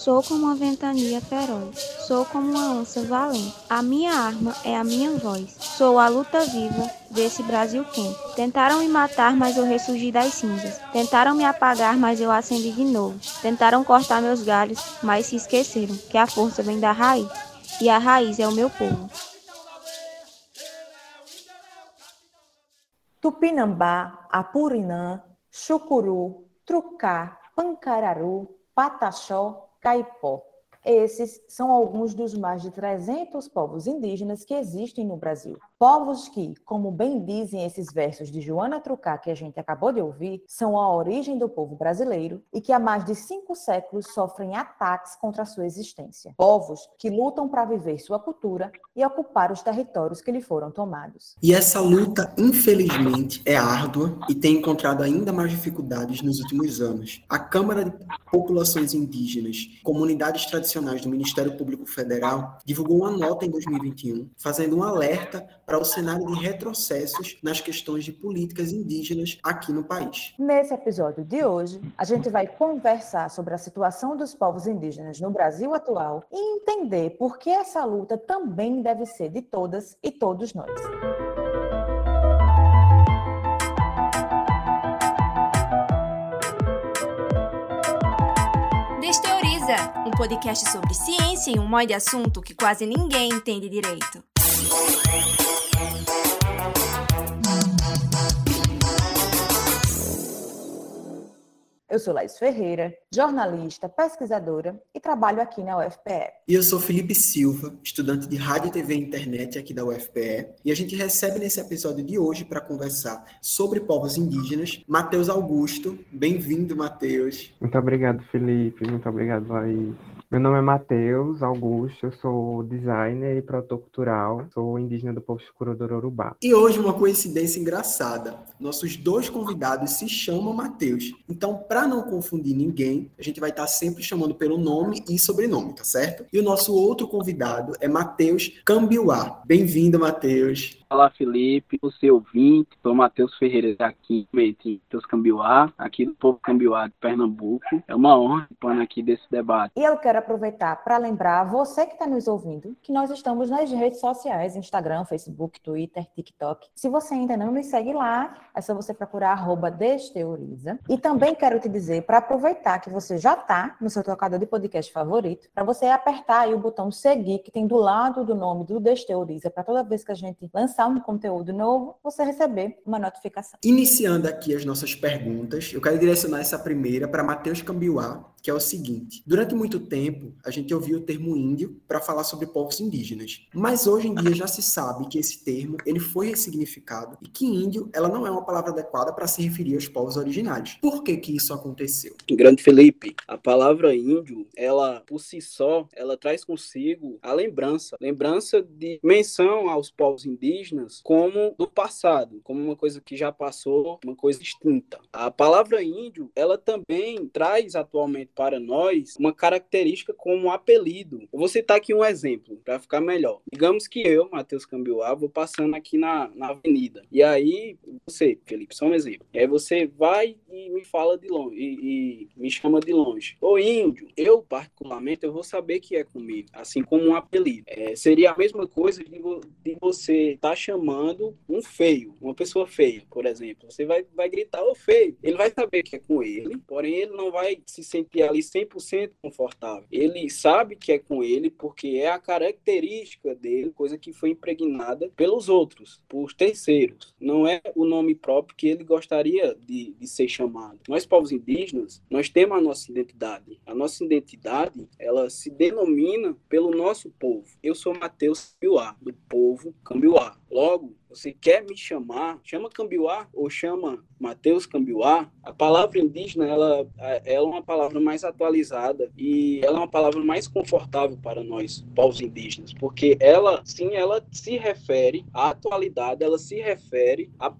Sou como uma ventania feroz, sou como uma onça valente. A minha arma é a minha voz. Sou a luta viva desse Brasil quente. Tentaram me matar, mas eu ressurgi das cinzas. Tentaram me apagar, mas eu acendi de novo. Tentaram cortar meus galhos, mas se esqueceram que a força vem da raiz. E a raiz é o meu povo. Tupinambá, Apurinã, Chucuru, Trucá, Pancararu, Pataxó, Caipó. Esses são alguns dos mais de 300 povos indígenas que existem no Brasil. Povos que, como bem dizem esses versos de Joana Trucá que a gente acabou de ouvir, são a origem do povo brasileiro e que há mais de cinco séculos sofrem ataques contra a sua existência. Povos que lutam para viver sua cultura e ocupar os territórios que lhe foram tomados. E essa luta, infelizmente, é árdua e tem encontrado ainda mais dificuldades nos últimos anos. A Câmara de Populações Indígenas, comunidades tradicionais do Ministério Público Federal, divulgou uma nota em 2021 fazendo um alerta para o cenário de retrocessos nas questões de políticas indígenas aqui no país. Nesse episódio de hoje, a gente vai conversar sobre a situação dos povos indígenas no Brasil atual e entender por que essa luta também deve ser de todas e todos nós. Desteoriza, um podcast sobre ciência e um monte de assunto que quase ninguém entende direito. Eu sou Laís Ferreira, jornalista, pesquisadora e trabalho aqui na UFPE. E eu sou Felipe Silva, estudante de Rádio, TV e Internet aqui da UFPE. E a gente recebe nesse episódio de hoje para conversar sobre povos indígenas Matheus Augusto. Bem-vindo, Matheus. Muito obrigado, Felipe. Muito obrigado, Laís. Meu nome é Matheus Augusto, eu sou designer e produtor cultural, sou indígena do povo Chucurudororubá. E hoje uma coincidência engraçada. Nossos dois convidados se chamam Matheus. Então, para não confundir ninguém, a gente vai estar sempre chamando pelo nome e sobrenome, tá certo? E o nosso outro convidado é Matheus Cambiuá. Bem-vindo, Matheus. Olá, Felipe, o seu ouvinte, sou Matheus Ferreira aqui, Matheus Cambiuá, aqui do povo Cambiuá de Pernambuco. É uma honra participar aqui desse debate. E eu quero aproveitar para lembrar você que está nos ouvindo que nós estamos nas redes sociais, Instagram, Facebook, Twitter, TikTok. Se você ainda não nos segue lá, é só você procurar arroba Desteoriza. E também quero te dizer, para aproveitar que você já está no seu tocador de podcast favorito, para você apertar aí o botão seguir que tem do lado do nome do Desteoriza, para toda vez que a gente lançar lançar um conteúdo novo, você receber uma notificação. Iniciando aqui as nossas perguntas, eu quero direcionar essa primeira para Matheus Cambiuá, que é o seguinte: durante muito tempo, a gente ouviu o termo índio para falar sobre povos indígenas, mas hoje em dia já se sabe que esse termo ele foi ressignificado e que índio ela não é uma palavra adequada para se referir aos povos originários. Por que que isso aconteceu? Grande Felipe, a palavra índio, ela por si só, ela traz consigo a lembrança, lembrança de menção aos povos indígenas como do passado, como uma coisa que já passou, uma coisa extinta. A palavra índio, ela também traz atualmente para nós uma característica como um apelido. Eu vou citar aqui um exemplo para ficar melhor. Digamos que eu, Matheus Cambiuá, vou passando aqui na, na avenida. E aí, você, Felipe, só um exemplo. E aí você vai e me fala de longe, e, e me chama de longe. Ô índio, eu particularmente, eu vou saber que é comigo, assim como um apelido. É, seria a mesma coisa de, de você estar tá chamando um feio, uma pessoa feia, por exemplo. Você vai, vai gritar, ô feio. Ele vai saber que é com ele, porém ele não vai se sentir ali 100% confortável. Ele sabe que é com ele porque é a característica dele, coisa que foi impregnada pelos outros, por terceiros. Não é o nome próprio que ele gostaria de, de ser chamado. Nós, povos indígenas, nós temos a nossa identidade. A nossa identidade, ela se denomina pelo nosso povo. Eu sou Mateus Cambiuá, do povo Cambiuá. Logo, você quer me chamar, chama Cambiuá ou chama Mateus Cambiuá, a palavra indígena ela, ela é uma palavra mais atualizada e ela é uma palavra mais confortável para nós, povos indígenas, porque ela, sim, ela se refere à atualidade, ela se refere à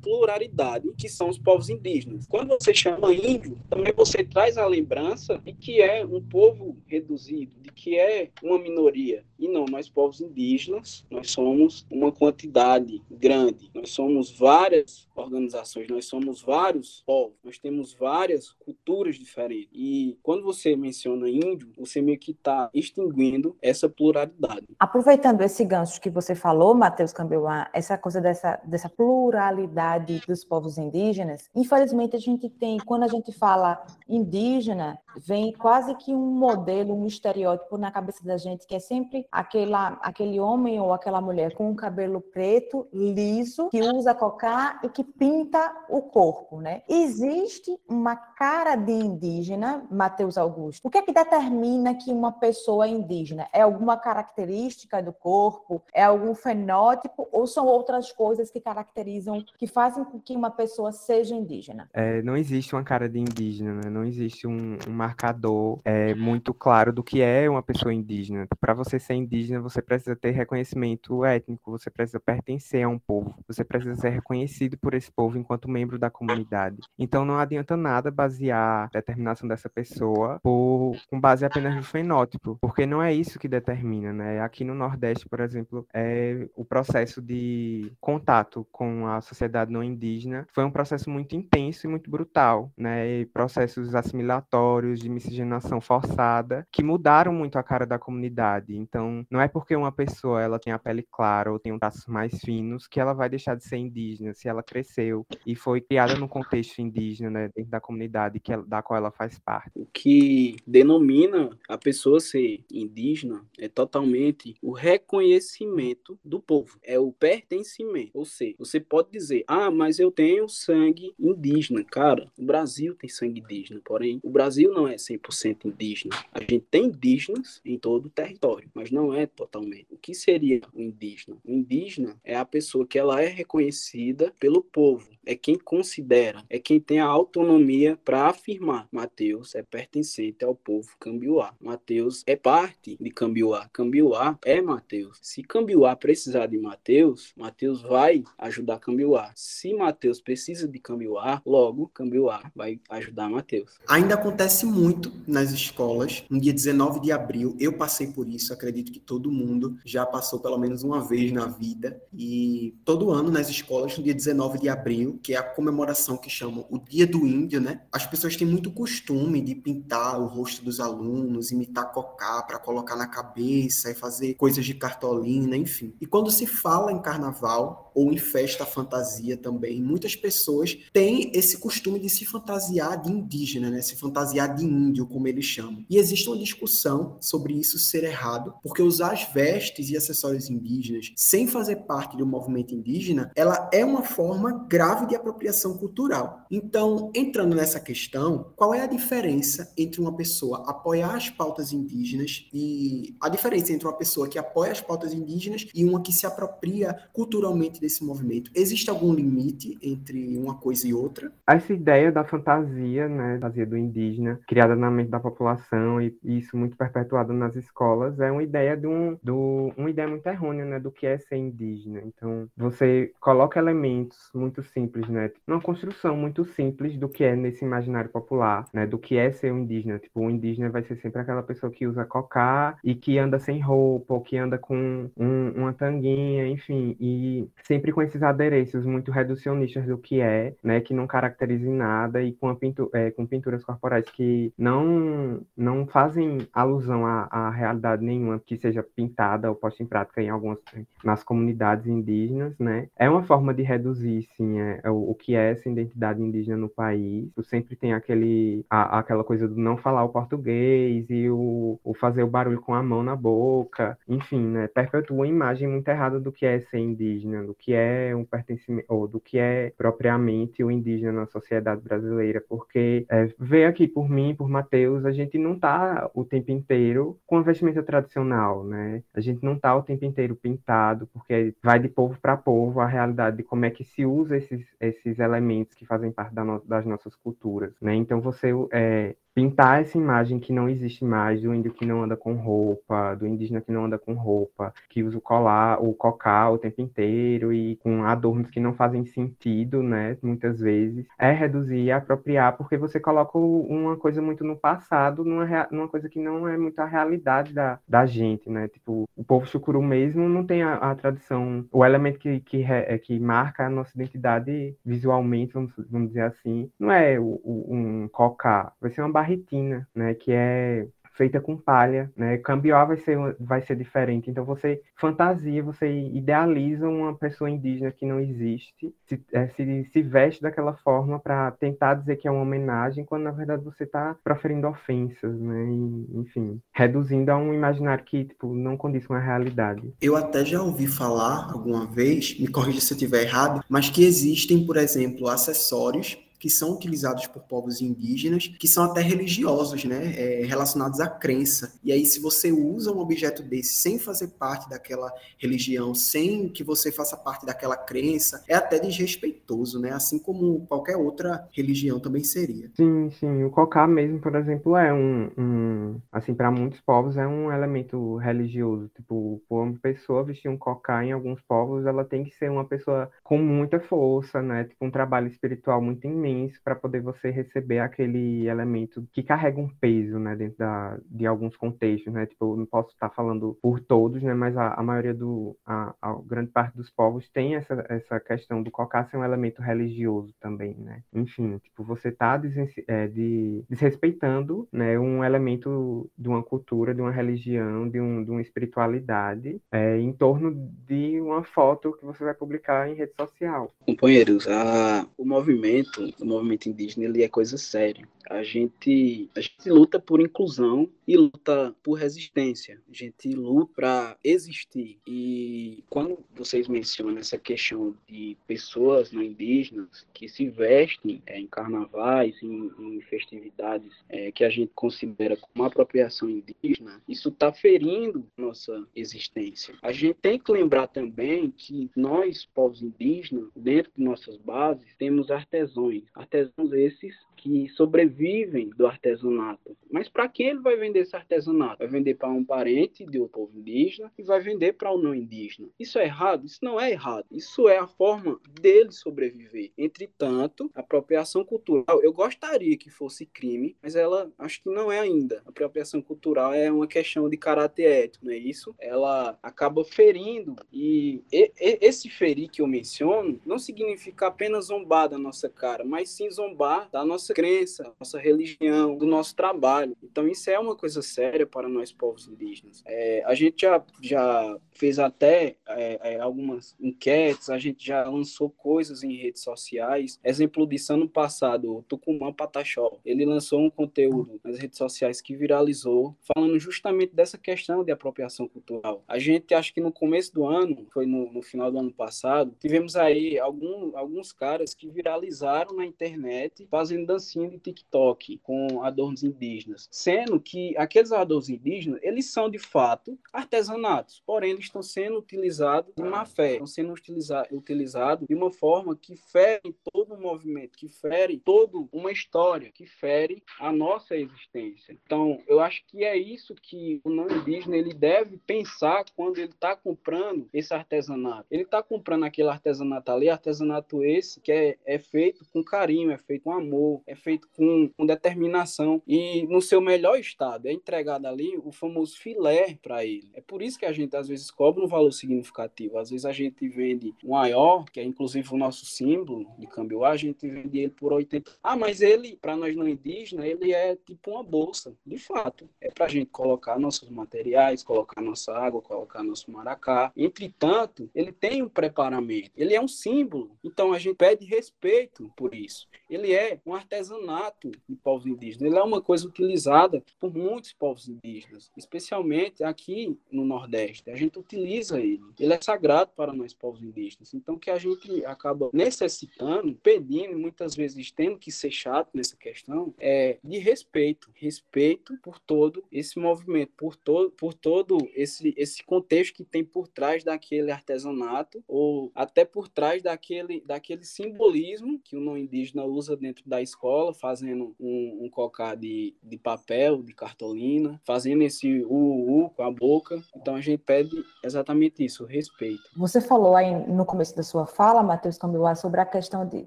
pluralidade que são os povos indígenas. Quando você chama índio, também você traz a lembrança de que é um povo reduzido, de que é uma minoria. E não, nós povos indígenas, nós somos uma quantidade pluralidade grande. Nós somos várias organizações, nós somos vários povos, nós temos várias culturas diferentes. E quando você menciona índio, você meio que está extinguindo essa pluralidade. Aproveitando esse gancho que você falou, Matheus Cambeuá, essa coisa dessa, dessa pluralidade dos povos indígenas, infelizmente a gente tem, quando a gente fala indígena, vem quase que um modelo, um estereótipo na cabeça da gente, que é sempre aquela, aquele homem ou aquela mulher com um cabelo preto, liso, que usa cocá e que pinta o corpo, né? Existe uma cara de indígena, Matheus Augusto. O que é que determina que uma pessoa é indígena? É alguma característica do corpo? É algum fenótipo? Ou são outras coisas que caracterizam, que fazem com que uma pessoa seja indígena? É, não existe uma cara de indígena, né? Não existe um, um marcador é, muito claro do que é uma pessoa indígena. Para você ser indígena, você precisa ter reconhecimento étnico, você precisa pertencer a um povo, você precisa ser reconhecido por esse povo enquanto membro da comunidade. Então não adianta nada basear a determinação dessa pessoa por, com base apenas no fenótipo, porque não é isso que determina, né? Aqui no Nordeste, por exemplo, é o processo de contato com a sociedade não indígena foi um processo muito intenso e muito brutal, né? E processos assimilatórios de miscigenação forçada que mudaram muito a cara da comunidade. Então, não é porque uma pessoa ela tem a pele clara ou tem um traços mais finos que ela vai deixar de ser indígena se ela cresceu e foi criada no contexto indígena, né, dentro da comunidade que da qual ela faz parte. O que denomina a pessoa ser indígena é totalmente o reconhecimento do povo, é o pertencimento. Ou seja, você pode dizer: "Ah, mas eu tenho sangue indígena". Cara, o Brasil tem sangue indígena, porém o Brasil não é 100% indígena. A gente tem indígenas em todo o território, mas não é totalmente. O que seria o indígena? O indígena é a pessoa que ela é reconhecida pelo povo, é quem considera, é quem tem a autonomia para afirmar. Mateus é pertencente ao povo Cambiuá. Mateus é parte de Cambiuá. Cambiuá é Mateus. Se Cambiuá precisar de Mateus, Mateus vai ajudar Cambiuá. Se Mateus precisa de Cambiuá, logo Cambiuá vai ajudar Mateus. Ainda acontece muito nas escolas. No dia 19 de abril, eu passei por isso, acredito que todo mundo já passou pelo menos uma vez na vida. E todo ano nas escolas, no dia 19 de abril, que é a comemoração que chamam o Dia do Índio, né? As pessoas têm muito costume de pintar o rosto dos alunos, imitar cocá para colocar na cabeça e fazer coisas de cartolina, enfim. E quando se fala em carnaval ou em festa fantasia também, muitas pessoas têm esse costume de se fantasiar de indígena, né? Se fantasiar de índio, como eles chamam. E existe uma discussão sobre isso ser errado, porque usar as vestes e acessórios indígenas sem fazer parte do movimento indígena, ela é uma forma grave de apropriação cultural. Então, entrando nessa questão, qual é a diferença entre uma pessoa apoiar as pautas indígenas e a diferença entre uma pessoa que apoia as pautas indígenas e uma que se apropria culturalmente desse movimento? Existe algum limite entre uma coisa e outra? Essa ideia da fantasia, né, fantasia do indígena, criada na mente da população e isso muito perpetuado nas escolas, é uma ideia de um, do, uma ideia muito errônea, né, do que é ser indígena. Então, você coloca elementos muito simples, né, uma construção muito simples do que é nesse imaginário popular, né, do que é ser um indígena. Tipo, o indígena vai ser sempre aquela pessoa que usa cocá e que anda sem roupa, ou que anda com um, uma tanguinha, enfim, e sempre com esses adereços muito reducionistas do que é, né, que não caracterizam nada e com, pintu é, com pinturas corporais que não, não fazem alusão à, à realidade nenhuma que seja pintada ou posta em prática em algumas nas comunidades indígenas, né? É uma forma de reduzir, sim, é, é o, o, que é essa identidade indígena no país. Tu sempre tem aquele, a, aquela coisa do não falar o português e o, o fazer o barulho com a mão na boca, enfim, né? Perpetua uma imagem muito errada do que é ser indígena, do que é um pertencimento, ou do que é propriamente o indígena na sociedade brasileira, porque é, ver aqui por mim, por Matheus, a gente não tá o tempo inteiro com a vestimenta tradicional, né? A gente não tá o tempo inteiro pintado, porque vai de povo para povo a realidade de como é que se usa esses, esses elementos que fazem parte da no, das nossas culturas, né? Então você é, pintar essa imagem que não existe mais do índio que não anda com roupa, do indígena que não anda com roupa, que usa o colar, o cocar o tempo inteiro e com adornos que não fazem sentido, né, muitas vezes, é reduzir e apropriar porque você coloca uma coisa muito no passado, numa, numa coisa que não é muito a realidade da, da gente, né, tipo, o povo chucuru mesmo não tem a, a tradição, o elemento que, que, é, que marca a nossa identidade visualmente, vamos, vamos dizer assim, não é o, o, um cocar, vai ser uma barretina, né, que é feita com palha, né? Cambiar vai ser, vai ser diferente. Então você fantasia, você idealiza uma pessoa indígena que não existe, se, é, se, se veste daquela forma para tentar dizer que é uma homenagem, quando na verdade você está proferindo ofensas, né? E, enfim, reduzindo a um imaginário que tipo, não condiz com a realidade. Eu até já ouvi falar alguma vez, me corrija se eu estiver errado, mas que existem, por exemplo, acessórios que são utilizados por povos indígenas, que são até religiosos, né, é, relacionados à crença. E aí, se você usa um objeto desse sem fazer parte daquela religião, sem que você faça parte daquela crença, é até desrespeitoso, né, assim como qualquer outra religião também seria. Sim, sim. O cocá mesmo, por exemplo, é um, um assim, para muitos povos é um elemento religioso. Tipo, uma pessoa vestir um cocá em alguns povos, ela tem que ser uma pessoa com muita força, né, tipo um trabalho espiritual muito imenso para poder você receber aquele elemento que carrega um peso, né, dentro da, de alguns contextos, né, tipo, eu não posso estar falando por todos, né, mas a, a maioria do, a, a, grande parte dos povos tem essa, essa questão do cocar ser um elemento religioso também, né, enfim, tipo, você está é, de, desrespeitando, né, um elemento de uma cultura, de uma religião, de, um, de uma espiritualidade é, em torno de uma foto que você vai publicar em rede social. Companheiros, a, o movimento o movimento indígena ele é coisa séria. A gente, a gente luta por inclusão e luta por resistência. A gente luta para existir. E quando vocês mencionam essa questão de pessoas não indígenas que se vestem é, em carnavais, em, em festividades é, que a gente considera como apropriação indígena, isso está ferindo nossa existência. A gente tem que lembrar também que nós, povos indígenas, dentro de nossas bases, temos artesãos. Artesãos esses que sobrevivem do artesanato. Mas para quem ele vai vender esse artesanato? Vai vender para um parente de outro povo indígena e vai vender para um não indígena. Isso é errado? Isso não é errado. Isso é a forma dele sobreviver. Entretanto, apropriação cultural, eu gostaria que fosse crime, mas ela acho que não é ainda. A apropriação cultural é uma questão de caráter ético, não é isso? Ela acaba ferindo e, e, e esse ferir que eu menciono não significa apenas zombar da nossa cara, mas sim zombar da nossa crença, nossa religião, do nosso trabalho. Então isso é uma coisa séria para nós povos indígenas. É, a gente já, já fez até é, é, algumas enquetes, a gente já lançou coisas em redes sociais. Exemplo disso, ano passado, o Tucumã Pataxó, ele lançou um conteúdo nas redes sociais que viralizou, falando justamente dessa questão de apropriação cultural. A gente, acho que no começo do ano, foi no, no final do ano passado, tivemos aí algum, alguns caras que viralizaram na internet fazendo dancinha de TikTok com adornos indígenas, sendo que aqueles adornos indígenas, eles são de fato artesanatos, porém eles estão sendo utilizados de má fé, estão sendo utilizados utilizado de uma forma que fere todo o movimento, que fere toda uma história, que fere a nossa existência. Então, eu acho que é isso que o não indígena ele deve pensar quando ele está comprando esse artesanato. Ele está comprando aquele artesanato ali, artesanato esse que é, é feito com carinho, é feito com amor, é feito com, com determinação e no seu melhor estado. É entregado ali o famoso filé para ele. É por isso que a gente às vezes cobra um valor significativo. Às vezes a gente vende um aió, que é inclusive o nosso símbolo de câmbio, a gente vende ele por 80. Ah, mas ele, para nós não indígenas, ele é tipo uma bolsa. De fato, é para a gente colocar nossos materiais, colocar nossa água, colocar nosso maracá. Entretanto, ele tem um preparamento, ele é um símbolo. Então a gente pede respeito por isso. peace. Ele é um artesanato de povos indígenas. Ele é uma coisa utilizada por muitos povos indígenas, especialmente aqui no Nordeste. A gente utiliza ele. Ele é sagrado para nós povos indígenas. Então, que a gente acaba necessitando, pedindo, muitas vezes tendo que ser chato nessa questão, é de respeito. Respeito por todo esse movimento, por todo, por todo esse, esse contexto que tem por trás daquele artesanato, ou até por trás daquele, daquele simbolismo que o não indígena usa usa dentro da escola, fazendo um, um cocá de, de papel, de cartolina, fazendo esse u com a boca. Então a gente pede exatamente isso, respeito. Você falou aí no começo da sua fala, Matheus Cambiuá, sobre a questão de,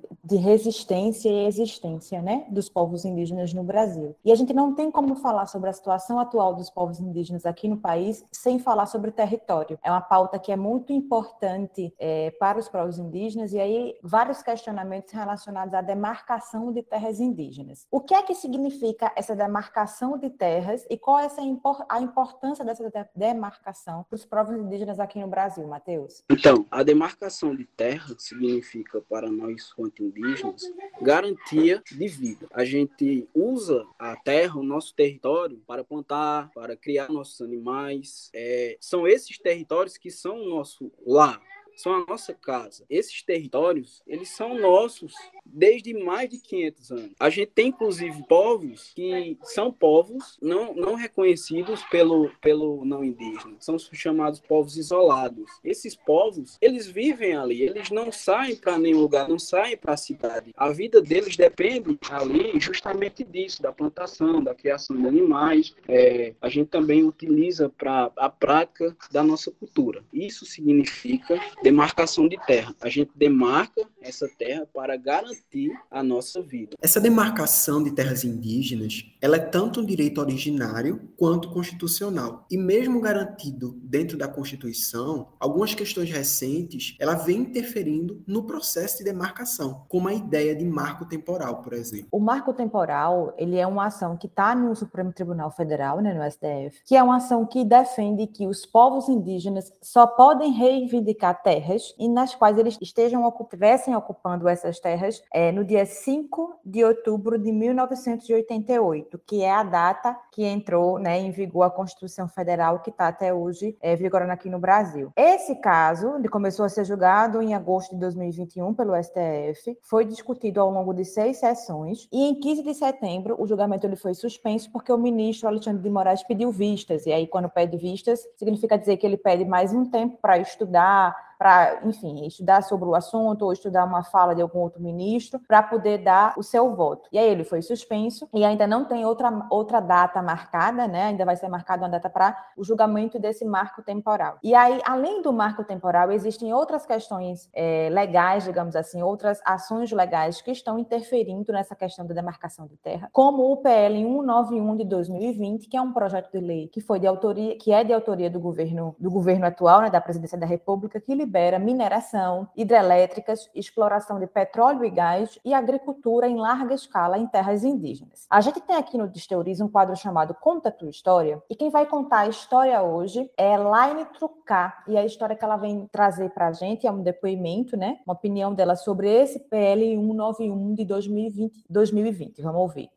de resistência e existência né, dos povos indígenas no Brasil. E a gente não tem como falar sobre a situação atual dos povos indígenas aqui no país sem falar sobre território. É uma pauta que é muito importante é, para os povos indígenas e aí vários questionamentos relacionados à demarcação de terras indígenas. O que é que significa essa demarcação de terras e qual é a importância dessa demarcação para os povos indígenas aqui no Brasil, Matheus? Então, a demarcação de terra significa para nós, quanto indígenas, garantia de vida. A gente usa a terra, o nosso território, para plantar, para criar nossos animais. É, são esses territórios que são o nosso lar, são a nossa casa. Esses territórios, eles são nossos desde mais de 500 anos. A gente tem, inclusive, povos que são povos não, não reconhecidos pelo, pelo não indígena. São chamados povos isolados. Esses povos, eles vivem ali, eles não saem para nenhum lugar, não saem para a cidade. A vida deles depende ali justamente disso, da plantação, da criação de animais. É, a gente também utiliza para a prática da nossa cultura. Isso significa demarcação de terra. A gente demarca essa terra para garantir a nossa vida. Essa demarcação de terras indígenas, ela é tanto um direito originário quanto constitucional. E mesmo garantido dentro da Constituição, algumas questões recentes, ela vem interferindo no processo de demarcação, como a ideia de marco temporal, por exemplo. O marco temporal, ele é uma ação que está no Supremo Tribunal Federal, né, no STF, que é uma ação que defende que os povos indígenas só podem reivindicar terras terras e nas quais eles estejam estivessem ocupando essas terras é, no dia 5 de outubro de 1988, que é a data que entrou né, em vigor a Constituição Federal, que está até hoje é, vigorando aqui no Brasil. Esse caso, ele começou a ser julgado em agosto de 2021 pelo STF, foi discutido ao longo de seis sessões e em 15 de setembro o julgamento ele foi suspenso porque o ministro Alexandre de Moraes pediu vistas, e aí quando pede vistas, significa dizer que ele pede mais um tempo para estudar, para, enfim, estudar sobre o assunto ou estudar uma fala de algum outro ministro para poder dar o seu voto. E aí ele foi suspenso e ainda não tem outra, outra data marcada, né? Ainda vai ser marcada uma data para o julgamento desse marco temporal. E aí, além do marco temporal, existem outras questões é, legais, digamos assim, outras ações legais que estão interferindo nessa questão da demarcação de terra, como o PL 191 de 2020, que é um projeto de lei que foi de autoria, que é de autoria do governo do governo atual, né, da Presidência da República, que libera mineração, hidrelétricas, exploração de petróleo e gás e agricultura em larga escala em terras indígenas. A gente tem aqui no Disteuris um quadro chamado Conta Tua História, e quem vai contar a história hoje é Laine Trucar, e a história que ela vem trazer para a gente é um depoimento, né, uma opinião dela sobre esse PL 191 de 2020. 2020. Vamos ouvir.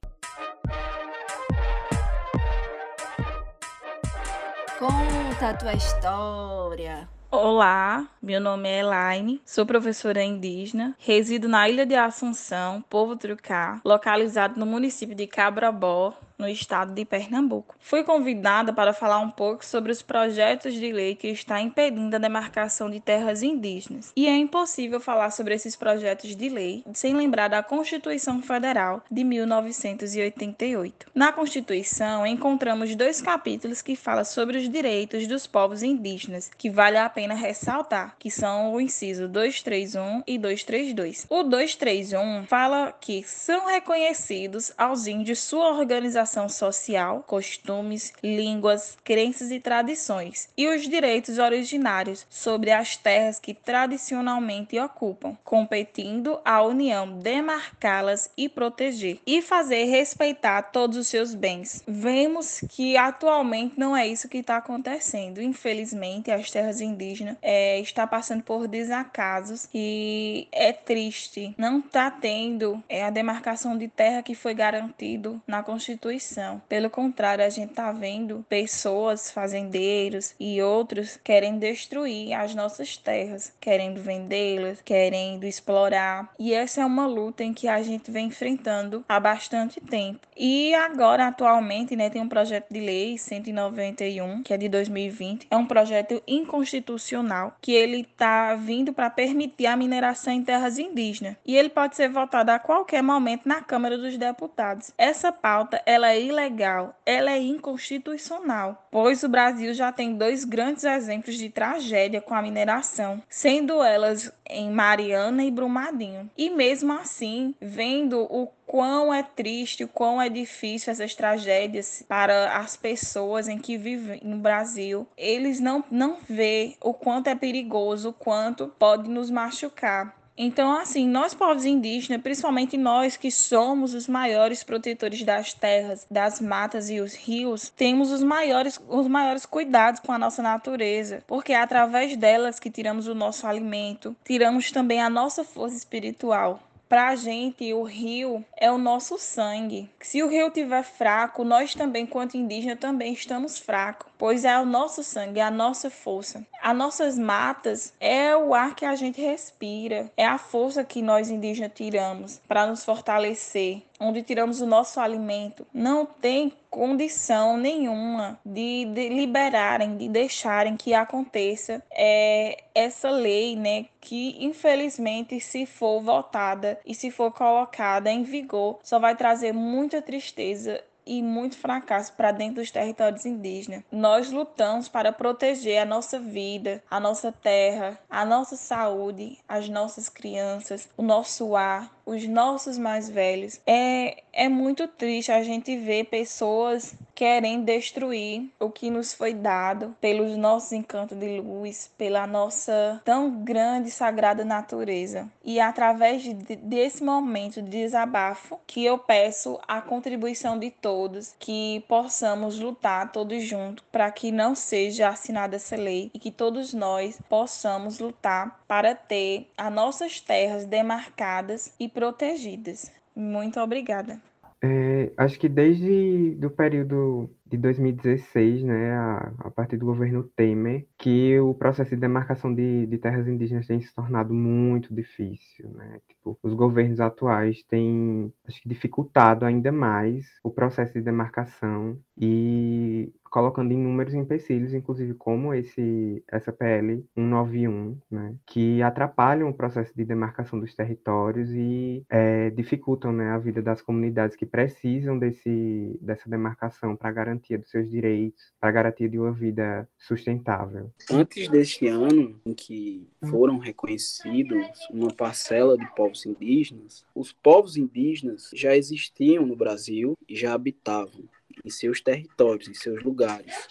Conta a tua história. Olá, meu nome é Elaine, sou professora indígena, resido na Ilha de Assunção, Povo Trucá, localizado no município de Cabrabó, no estado de Pernambuco. Fui convidada para falar um pouco sobre os projetos de lei que está impedindo a demarcação de terras indígenas. E é impossível falar sobre esses projetos de lei sem lembrar da Constituição Federal de 1988. Na Constituição encontramos dois capítulos que falam sobre os direitos dos povos indígenas, que vale a pena ressaltar, que são o inciso 231 e 232. O 231 fala que são reconhecidos aos índios sua organização organização social, costumes, línguas, crenças e tradições, e os direitos originários sobre as terras que tradicionalmente ocupam, competindo à União demarcá-las e proteger, e fazer respeitar todos os seus bens. Vemos que atualmente não é isso que está acontecendo. Infelizmente, as terras indígenas é, está passando por desacasos e é triste. Não está tendo é, a demarcação de terra que foi garantido na Constituição destruição. Pelo contrário, a gente está vendo pessoas, fazendeiros e outros querendo destruir as nossas terras, querendo vendê-las, querendo explorar. E essa é uma luta em que a gente vem enfrentando há bastante tempo. E agora, atualmente, né, tem um projeto de lei 191, que é de 2020. É um projeto inconstitucional que ele está vindo para permitir a mineração em terras indígenas. E ele pode ser votado a qualquer momento na Câmara dos Deputados. Essa pauta ela é ilegal, ela é inconstitucional, pois o Brasil já tem dois grandes exemplos de tragédia com a mineração, sendo elas em Mariana e Brumadinho. E mesmo assim, vendo o quão é triste, o quão é difícil essas tragédias para as pessoas em que vivem no Brasil, eles não não vê o quanto é perigoso, o quanto pode nos machucar. Então, assim, nós povos indígenas, principalmente nós que somos os maiores protetores das terras, das matas e os rios, temos os maiores, os maiores cuidados com a nossa natureza, porque é através delas que tiramos o nosso alimento, tiramos também a nossa força espiritual. Para a gente, o rio é o nosso sangue. Se o rio estiver fraco, nós também, quanto indígena, também estamos fracos, pois é o nosso sangue, é a nossa força. As nossas matas é o ar que a gente respira, é a força que nós indígenas tiramos para nos fortalecer, onde tiramos o nosso alimento. Não tem condição nenhuma de, de liberarem, de deixarem que aconteça é, essa lei, né, que infelizmente se for votada e se for colocada em vigor, só vai trazer muita tristeza e muito fracasso para dentro dos territórios indígenas. Nós lutamos para proteger a nossa vida, a nossa terra, a nossa saúde, as nossas crianças, o nosso ar, os nossos mais velhos. É, é muito triste a gente ver pessoas querendo destruir o que nos foi dado pelos nossos encantos de luz, pela nossa tão grande e sagrada natureza. E através de, desse momento de desabafo que eu peço a contribuição de todos, que possamos lutar todos juntos para que não seja assinada essa lei e que todos nós possamos lutar para ter as nossas terras demarcadas e protegidas. Muito obrigada. É, acho que desde o período de 2016, né, a, a, partir do governo Temer, que o processo de demarcação de, de terras indígenas tem se tornado muito difícil, né? Tipo, os governos atuais têm, acho que, dificultado ainda mais o processo de demarcação e colocando inúmeros empecilhos, inclusive como esse essa PL 191, né, que atrapalham o processo de demarcação dos territórios e é, dificultam né, a vida das comunidades que precisam desse, dessa demarcação para garantia dos seus direitos, para garantia de uma vida sustentável. Antes deste ano, em que foram reconhecidos uma parcela de povos indígenas, os povos indígenas já existiam no Brasil e já habitavam em seus territórios, em seus lugares.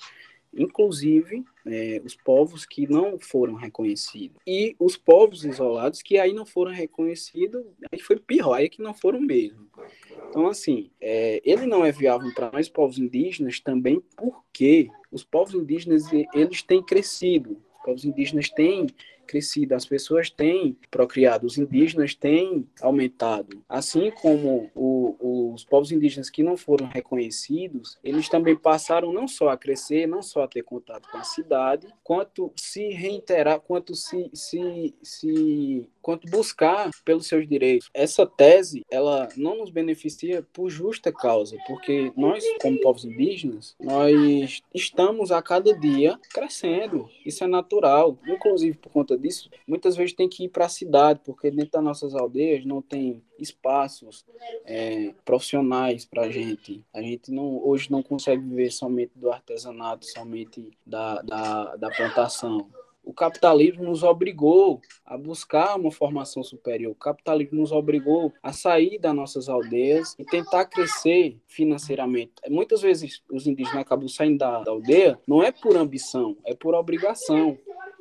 Inclusive, é, os povos que não foram reconhecidos. E os povos isolados que aí não foram reconhecidos, aí foi pior, aí que não foram mesmo. Então, assim, é, ele não é viável para nós povos indígenas também porque os povos indígenas, eles têm crescido, os povos indígenas têm crescido, as pessoas têm procriado, os indígenas têm aumentado. Assim como o, os povos indígenas que não foram reconhecidos, eles também passaram não só a crescer, não só a ter contato com a cidade, quanto se reiterar, quanto se, se, se quanto buscar pelos seus direitos. Essa tese, ela não nos beneficia por justa causa, porque nós, como povos indígenas, nós estamos a cada dia crescendo. Isso é natural. Inclusive, por conta disso, muitas vezes tem que ir para a cidade, porque dentro das nossas aldeias não tem espaços é, profissionais para a gente. A gente não, hoje não consegue viver somente do artesanato, somente da, da, da plantação o capitalismo nos obrigou a buscar uma formação superior. O capitalismo nos obrigou a sair das nossas aldeias e tentar crescer financeiramente. Muitas vezes os indígenas acabam saindo da, da aldeia não é por ambição, é por obrigação.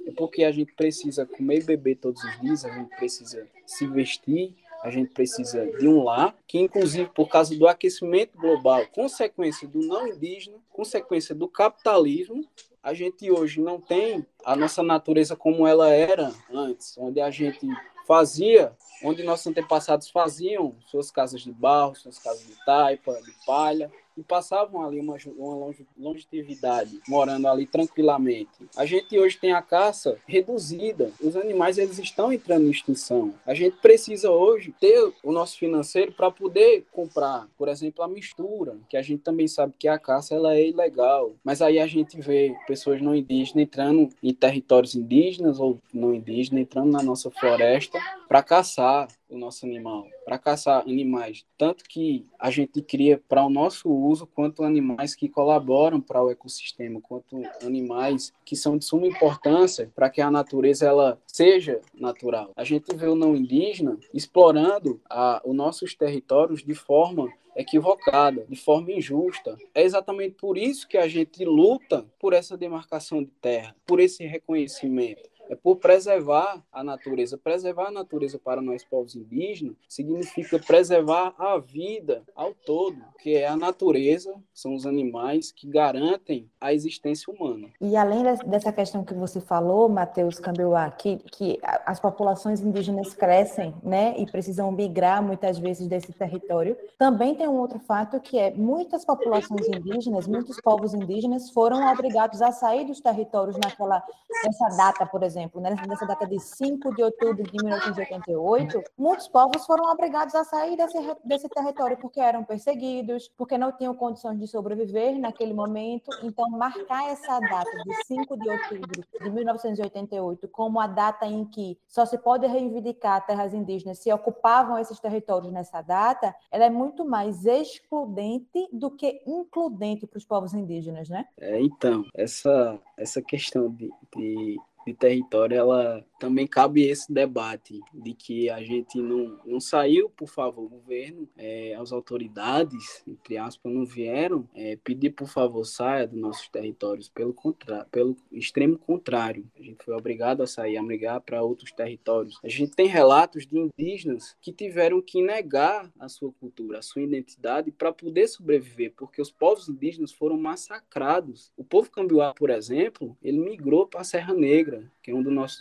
É porque a gente precisa comer e beber todos os dias, a gente precisa se vestir, a gente precisa de um lar, que inclusive por causa do aquecimento global, consequência do não indígena, consequência do capitalismo, a gente hoje não tem a nossa natureza como ela era antes, onde a gente fazia, onde nossos antepassados faziam suas casas de barro, suas casas de taipa, de palha, e passavam ali uma, uma longevidade, morando ali tranquilamente. A gente hoje tem a caça reduzida. Os animais eles estão entrando em extinção. A gente precisa hoje ter o nosso financeiro para poder comprar, por exemplo, a mistura, que a gente também sabe que a caça ela é ilegal. Mas aí a gente vê pessoas não indígenas entrando em territórios indígenas ou não indígenas entrando na nossa floresta para caçar o nosso animal, para caçar animais, tanto que a gente cria para o nosso uso, quanto animais que colaboram para o ecossistema, quanto animais que são de suma importância para que a natureza ela seja natural. A gente vê o não indígena explorando a, os nossos territórios de forma equivocada, de forma injusta. É exatamente por isso que a gente luta por essa demarcação de terra, por esse reconhecimento é por preservar a natureza. Preservar a natureza para nós povos indígenas significa preservar a vida ao todo, que é a natureza, são os animais que garantem a existência humana. E além dessa questão que você falou, Matheus Cambeuá, que, que as populações indígenas crescem, né, e precisam migrar muitas vezes desse território, também tem um outro fato que é muitas populações indígenas, muitos povos indígenas foram obrigados a sair dos territórios naquela nessa data, por exemplo, exemplo, né, nessa data de 5 de outubro de 1988, muitos povos foram obrigados a sair desse, desse território porque eram perseguidos, porque não tinham condições de sobreviver naquele momento. Então, marcar essa data de 5 de outubro de 1988 como a data em que só se pode reivindicar terras indígenas se ocupavam esses territórios nessa data, ela é muito mais excludente do que includente para os povos indígenas, né? É, então, essa, essa questão de, de de território, ela também cabe esse debate de que a gente não, não saiu, por favor, governo, é, as autoridades, entre aspas, não vieram é, pedir, por favor, saia dos nossos territórios, pelo, contra, pelo extremo contrário. A gente foi obrigado a sair, a migrar para outros territórios. A gente tem relatos de indígenas que tiveram que negar a sua cultura, a sua identidade, para poder sobreviver, porque os povos indígenas foram massacrados. O povo cambiuá, por exemplo, ele migrou para a Serra Negra, que é um dos nossos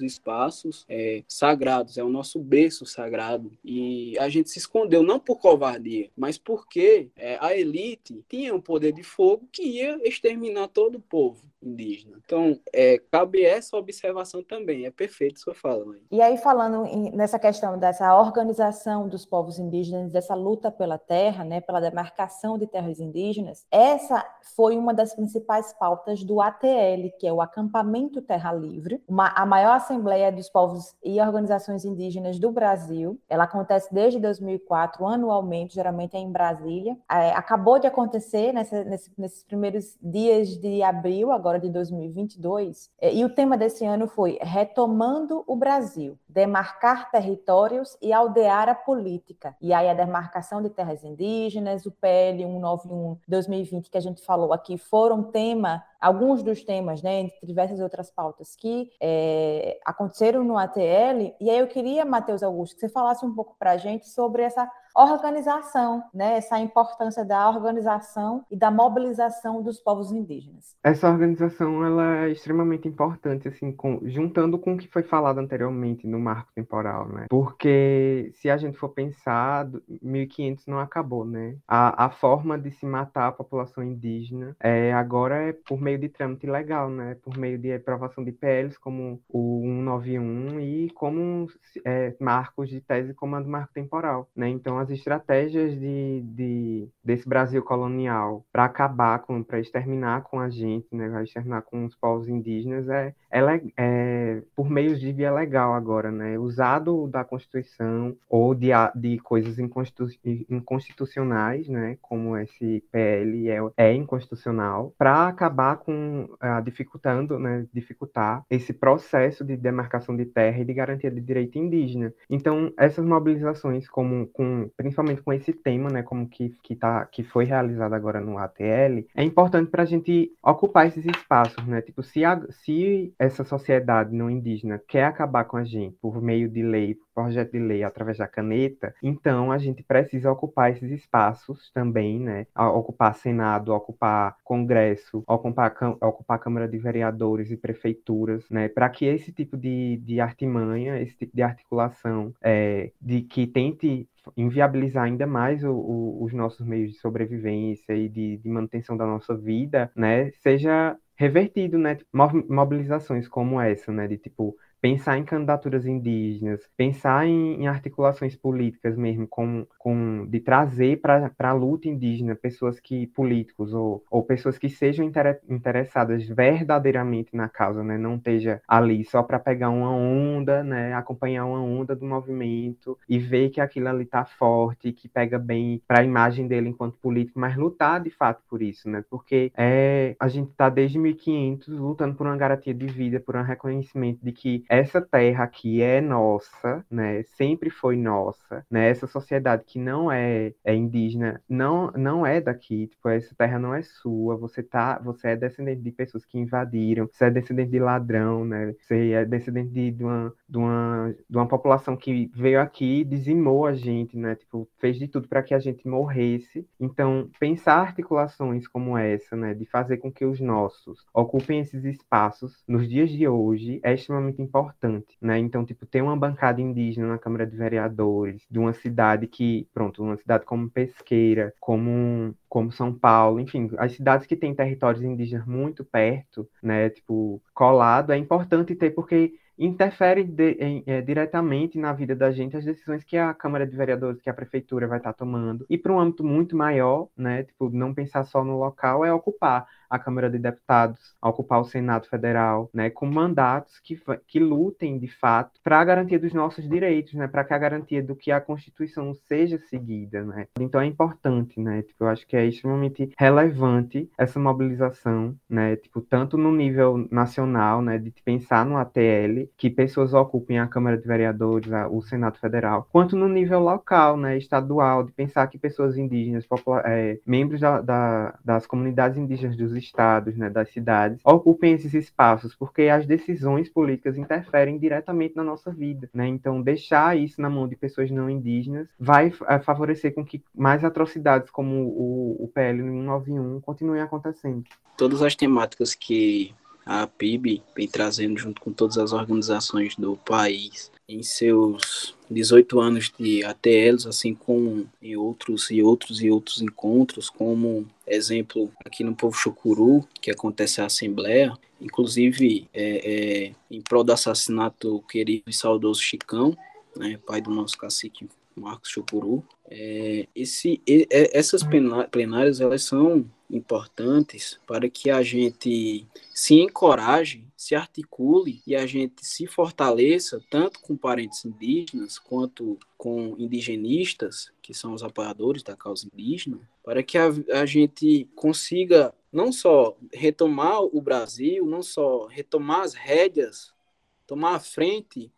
espaços é, sagrados, é o nosso berço sagrado. E a gente se escondeu não por covardia, mas porque é, a elite tinha um poder de fogo que ia exterminar todo o povo indígena. Então, é, cabe essa observação também. É perfeito sua fala. Mãe. E aí, falando em, nessa questão dessa organização dos povos indígenas, dessa luta pela terra, né, pela demarcação de terras indígenas, essa foi uma das principais pautas do ATL, que é o Acampamento Terra Livre, uma, a maior assembleia dos povos e organizações indígenas do Brasil. Ela acontece desde 2004, anualmente, geralmente é em Brasília. É, acabou de acontecer nessa, nesse, nesses primeiros dias de abril, agora de 2022, é, e o tema desse ano foi Retomando o Brasil, demarcar territórios e aldear a política. E aí a demarcação de terras indígenas, o PL 191 2020 que a gente falou aqui foram tema alguns dos temas, né, entre diversas outras pautas que é, aconteceram no ATL. E aí eu queria, Matheus Augusto, que você falasse um pouco para a gente sobre essa organização, né, essa importância da organização e da mobilização dos povos indígenas. Essa organização ela é extremamente importante, assim, com, juntando com o que foi falado anteriormente no marco temporal, né? Porque se a gente for pensar, 1500 não acabou, né? A, a forma de se matar a população indígena é, agora é por meio de trâmite legal, né? Por meio de aprovação de PLs como o 191 e como é, marcos de tese como a do marco temporal, né? Então as estratégias de, de desse Brasil colonial para acabar com, para exterminar com a gente, né? Para exterminar com os povos indígenas é, é, é por meios de via legal agora, né? Usado da Constituição ou de, de coisas inconstitucionais, né? Como esse PL é, é inconstitucional, para acabar com uh, dificultando, né? Dificultar esse processo de demarcação de terra e de garantia de direito indígena. Então, essas mobilizações, como com, principalmente com esse tema, né? Como que, que, tá, que foi realizado agora no ATL, é importante para a gente ocupar esses espaços, né? Tipo, se, a, se essa sociedade não indígena quer acabar com a gente por meio de lei, projeto de lei através da caneta, então a gente precisa ocupar esses espaços também, né? Ocupar Senado, ocupar Congresso, ocupar, ocupar Câmara de Vereadores e prefeituras, né? Para que esse tipo de, de artimanha, esse tipo de articulação é, de que tente inviabilizar ainda mais o, o, os nossos meios de sobrevivência e de, de manutenção da nossa vida, né, seja revertido, né, tipo, mobilizações como essa, né, de tipo pensar em candidaturas indígenas, pensar em, em articulações políticas mesmo, com, com, de trazer para a luta indígena pessoas que, políticos ou, ou pessoas que sejam inter, interessadas verdadeiramente na causa, né? não esteja ali só para pegar uma onda, né? acompanhar uma onda do movimento e ver que aquilo ali está forte, que pega bem para a imagem dele enquanto político, mas lutar de fato por isso, né? porque é, a gente está desde 1500 lutando por uma garantia de vida, por um reconhecimento de que essa terra aqui é nossa, né? Sempre foi nossa, né? Essa sociedade que não é, é indígena, não, não é daqui, tipo, essa terra não é sua, você tá, você é descendente de pessoas que invadiram, você é descendente de ladrão, né? Você é descendente de, de, uma, de, uma, de uma população que veio aqui e dizimou a gente, né? Tipo, fez de tudo para que a gente morresse. Então, pensar articulações como essa, né? De fazer com que os nossos ocupem esses espaços nos dias de hoje é extremamente importante importante, né? Então, tipo, ter uma bancada indígena na Câmara de Vereadores, de uma cidade que, pronto, uma cidade como Pesqueira, como, como São Paulo, enfim, as cidades que têm territórios indígenas muito perto, né? Tipo, colado, é importante ter, porque interfere de, em, é, diretamente na vida da gente as decisões que a Câmara de Vereadores, que a Prefeitura vai estar tomando. E para um âmbito muito maior, né, tipo, não pensar só no local, é ocupar a Câmara de Deputados, ocupar o Senado Federal, né, com mandatos que, que lutem de fato para a garantia dos nossos direitos, né, para que a garantia do que a Constituição seja seguida, né. Então é importante, né, tipo, eu acho que é extremamente relevante essa mobilização, né, tipo, tanto no nível nacional, né, de pensar no ATL, que pessoas ocupem a Câmara de Vereadores, a, o Senado Federal, quanto no nível local, né, estadual, de pensar que pessoas indígenas, é, membros da, da, das comunidades indígenas dos estados, né, das cidades, ocupem esses espaços, porque as decisões políticas interferem diretamente na nossa vida, né? Então, deixar isso na mão de pessoas não indígenas vai é, favorecer com que mais atrocidades como o, o PL 191 continuem acontecendo. Todas as temáticas que a PIB vem trazendo junto com todas as organizações do país em seus 18 anos de ATLs, assim como em outros e outros e outros encontros, como exemplo aqui no Povo Chocuru, que acontece a Assembleia, inclusive é, é, em prol do assassinato querido e saudoso Chicão, né, pai do nosso cacique Marcos Chocuru. É, esse, essas plenárias elas são importantes para que a gente se encoraje, se articule e a gente se fortaleça tanto com parentes indígenas quanto com indigenistas, que são os apoiadores da causa indígena, para que a, a gente consiga não só retomar o Brasil, não só retomar as rédeas, tomar a frente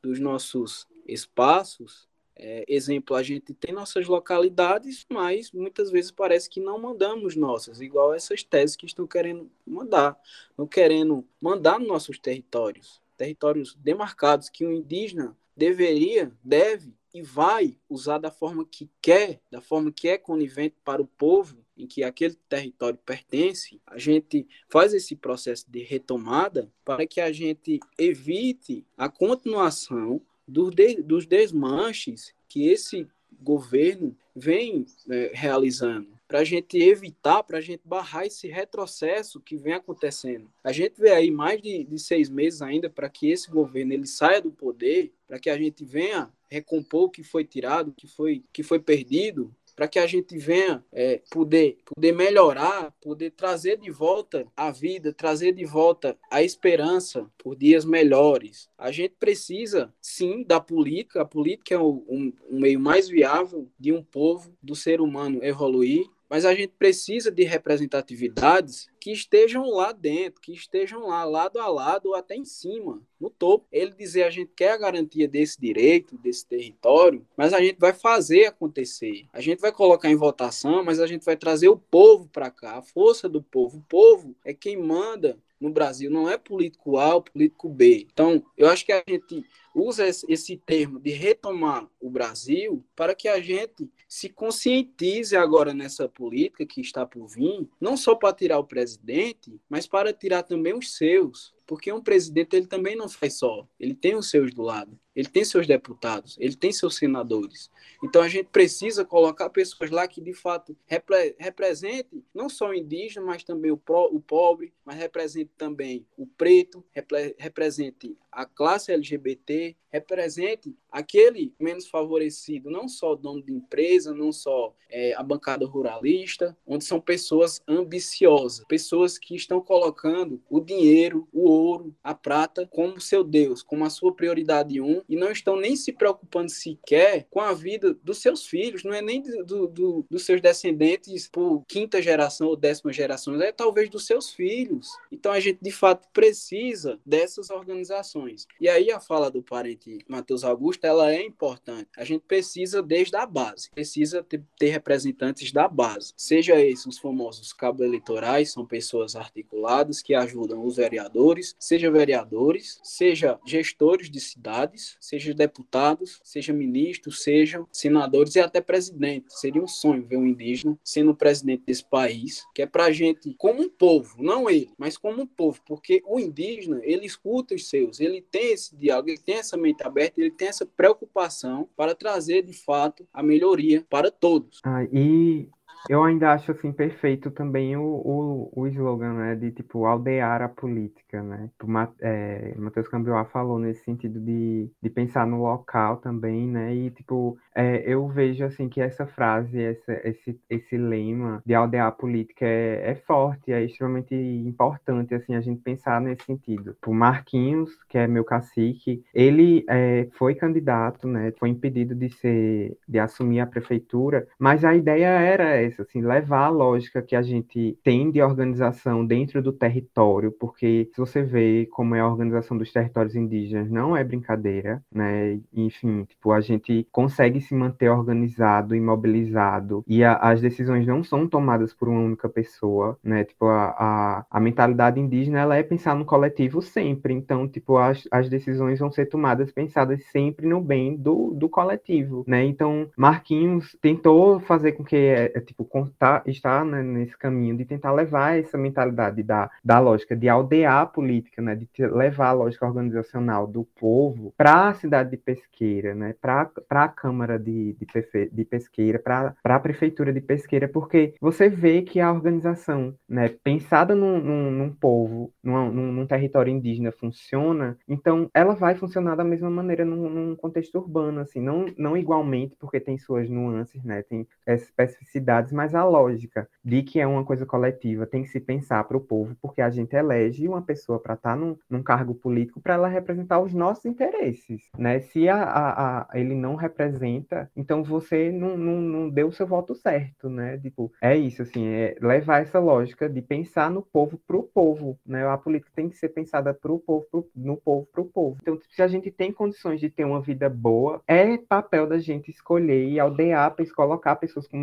dos nossos espaços, é, exemplo, a gente tem nossas localidades, mas muitas vezes parece que não mandamos nossas, igual essas teses que estão querendo mandar, não querendo mandar nos nossos territórios, territórios demarcados que o indígena deveria, deve e vai usar da forma que quer, da forma que é conivente para o povo em que aquele território pertence, a gente faz esse processo de retomada para que a gente evite a continuação dos, de, dos desmanches que esse governo vem é, realizando para a gente evitar, para a gente barrar esse retrocesso que vem acontecendo. A gente vê aí mais de, de seis meses ainda para que esse governo ele saia do poder, para que a gente venha recompor o que foi tirado, que foi, que foi perdido, para que a gente venha é, poder, poder melhorar, poder trazer de volta a vida, trazer de volta a esperança por dias melhores. A gente precisa, sim, da política. A política é um, um meio mais viável de um povo, do ser humano evoluir mas a gente precisa de representatividades que estejam lá dentro, que estejam lá lado a lado ou até em cima, no topo. Ele dizer a gente quer a garantia desse direito, desse território, mas a gente vai fazer acontecer. A gente vai colocar em votação, mas a gente vai trazer o povo para cá, a força do povo. O povo é quem manda no Brasil, não é político A ou político B. Então, eu acho que a gente usa esse termo de retomar o Brasil para que a gente se conscientize agora nessa política que está por vir, não só para tirar o presidente, mas para tirar também os seus, porque um presidente ele também não faz só, ele tem os seus do lado. Ele tem seus deputados, ele tem seus senadores. Então a gente precisa colocar pessoas lá que de fato repre representem não só o indígena, mas também o, pro, o pobre, mas represente também o preto, repre represente a classe LGBT, represente aquele menos favorecido, não só o dono de empresa, não só é, a bancada ruralista, onde são pessoas ambiciosas, pessoas que estão colocando o dinheiro, o ouro, a prata como seu Deus, como a sua prioridade um, e não estão nem se preocupando sequer com a vida dos seus filhos, não é nem do, do, dos seus descendentes por quinta geração ou décima geração, é talvez dos seus filhos. Então a gente de fato precisa dessas organizações. E aí a fala do parente Matheus Augusto, ela é importante. A gente precisa desde a base, precisa ter, ter representantes da base, seja esses os famosos cabos eleitorais, são pessoas articuladas que ajudam os vereadores, seja vereadores, seja gestores de cidades, seja deputados, seja ministros, sejam senadores e até presidentes. Seria um sonho ver um indígena sendo presidente desse país, que é para a gente, como um povo, não ele, mas como um povo, porque o indígena, ele escuta os seus, ele tem esse diálogo, ele tem essa mente aberta, ele tem essa preocupação para trazer, de fato, a melhoria para todos. Ah, e eu ainda acho assim perfeito também o, o, o slogan, né, de tipo aldear a política, né? O é, Matheus Cambioá falou nesse sentido de, de pensar no local também, né? E tipo, é, eu vejo assim que essa frase, essa, esse, esse lema de aldear a política é, é forte, é extremamente importante assim a gente pensar nesse sentido. O Marquinhos, que é meu cacique, ele é, foi candidato, né? Foi impedido de ser, de assumir a prefeitura, mas a ideia era essa, assim, levar a lógica que a gente tem de organização dentro do território, porque se você vê como é a organização dos territórios indígenas, não é brincadeira, né? Enfim, tipo, a gente consegue se manter organizado, imobilizado, e a, as decisões não são tomadas por uma única pessoa, né? Tipo, a, a, a, mentalidade indígena, ela é pensar no coletivo sempre, então, tipo, as, as decisões vão ser tomadas pensadas sempre no bem do, do coletivo, né? Então, Marquinhos tentou fazer com que, é, é, tipo, tá, está né, nesse caminho de tentar levar essa mentalidade da, da lógica de aldear a política, né? De levar a lógica organizacional do povo para a cidade de Pesqueira, né? Para a Câmara Câmara de, de, de Pesqueira, para a Prefeitura de Pesqueira, porque você vê que a organização, né, pensada num, num, num povo, num, num, território indígena, funciona, então ela vai funcionar da mesma maneira num, num, contexto urbano, assim, não, não igualmente, porque tem suas nuances, né, tem especificidades, mas a lógica de que é uma coisa coletiva tem que se pensar para o povo, porque a gente elege uma pessoa para estar tá num, num cargo político para ela representar os nossos interesses, né? Se a, a, a, ele não representa então você não, não, não deu o seu voto certo, né? Tipo, é isso, assim, é levar essa lógica de pensar no povo para o povo, né? A política tem que ser pensada pro povo, pro, no povo para o povo. Então, se a gente tem condições de ter uma vida boa, é papel da gente escolher e aldear, colocar pessoas com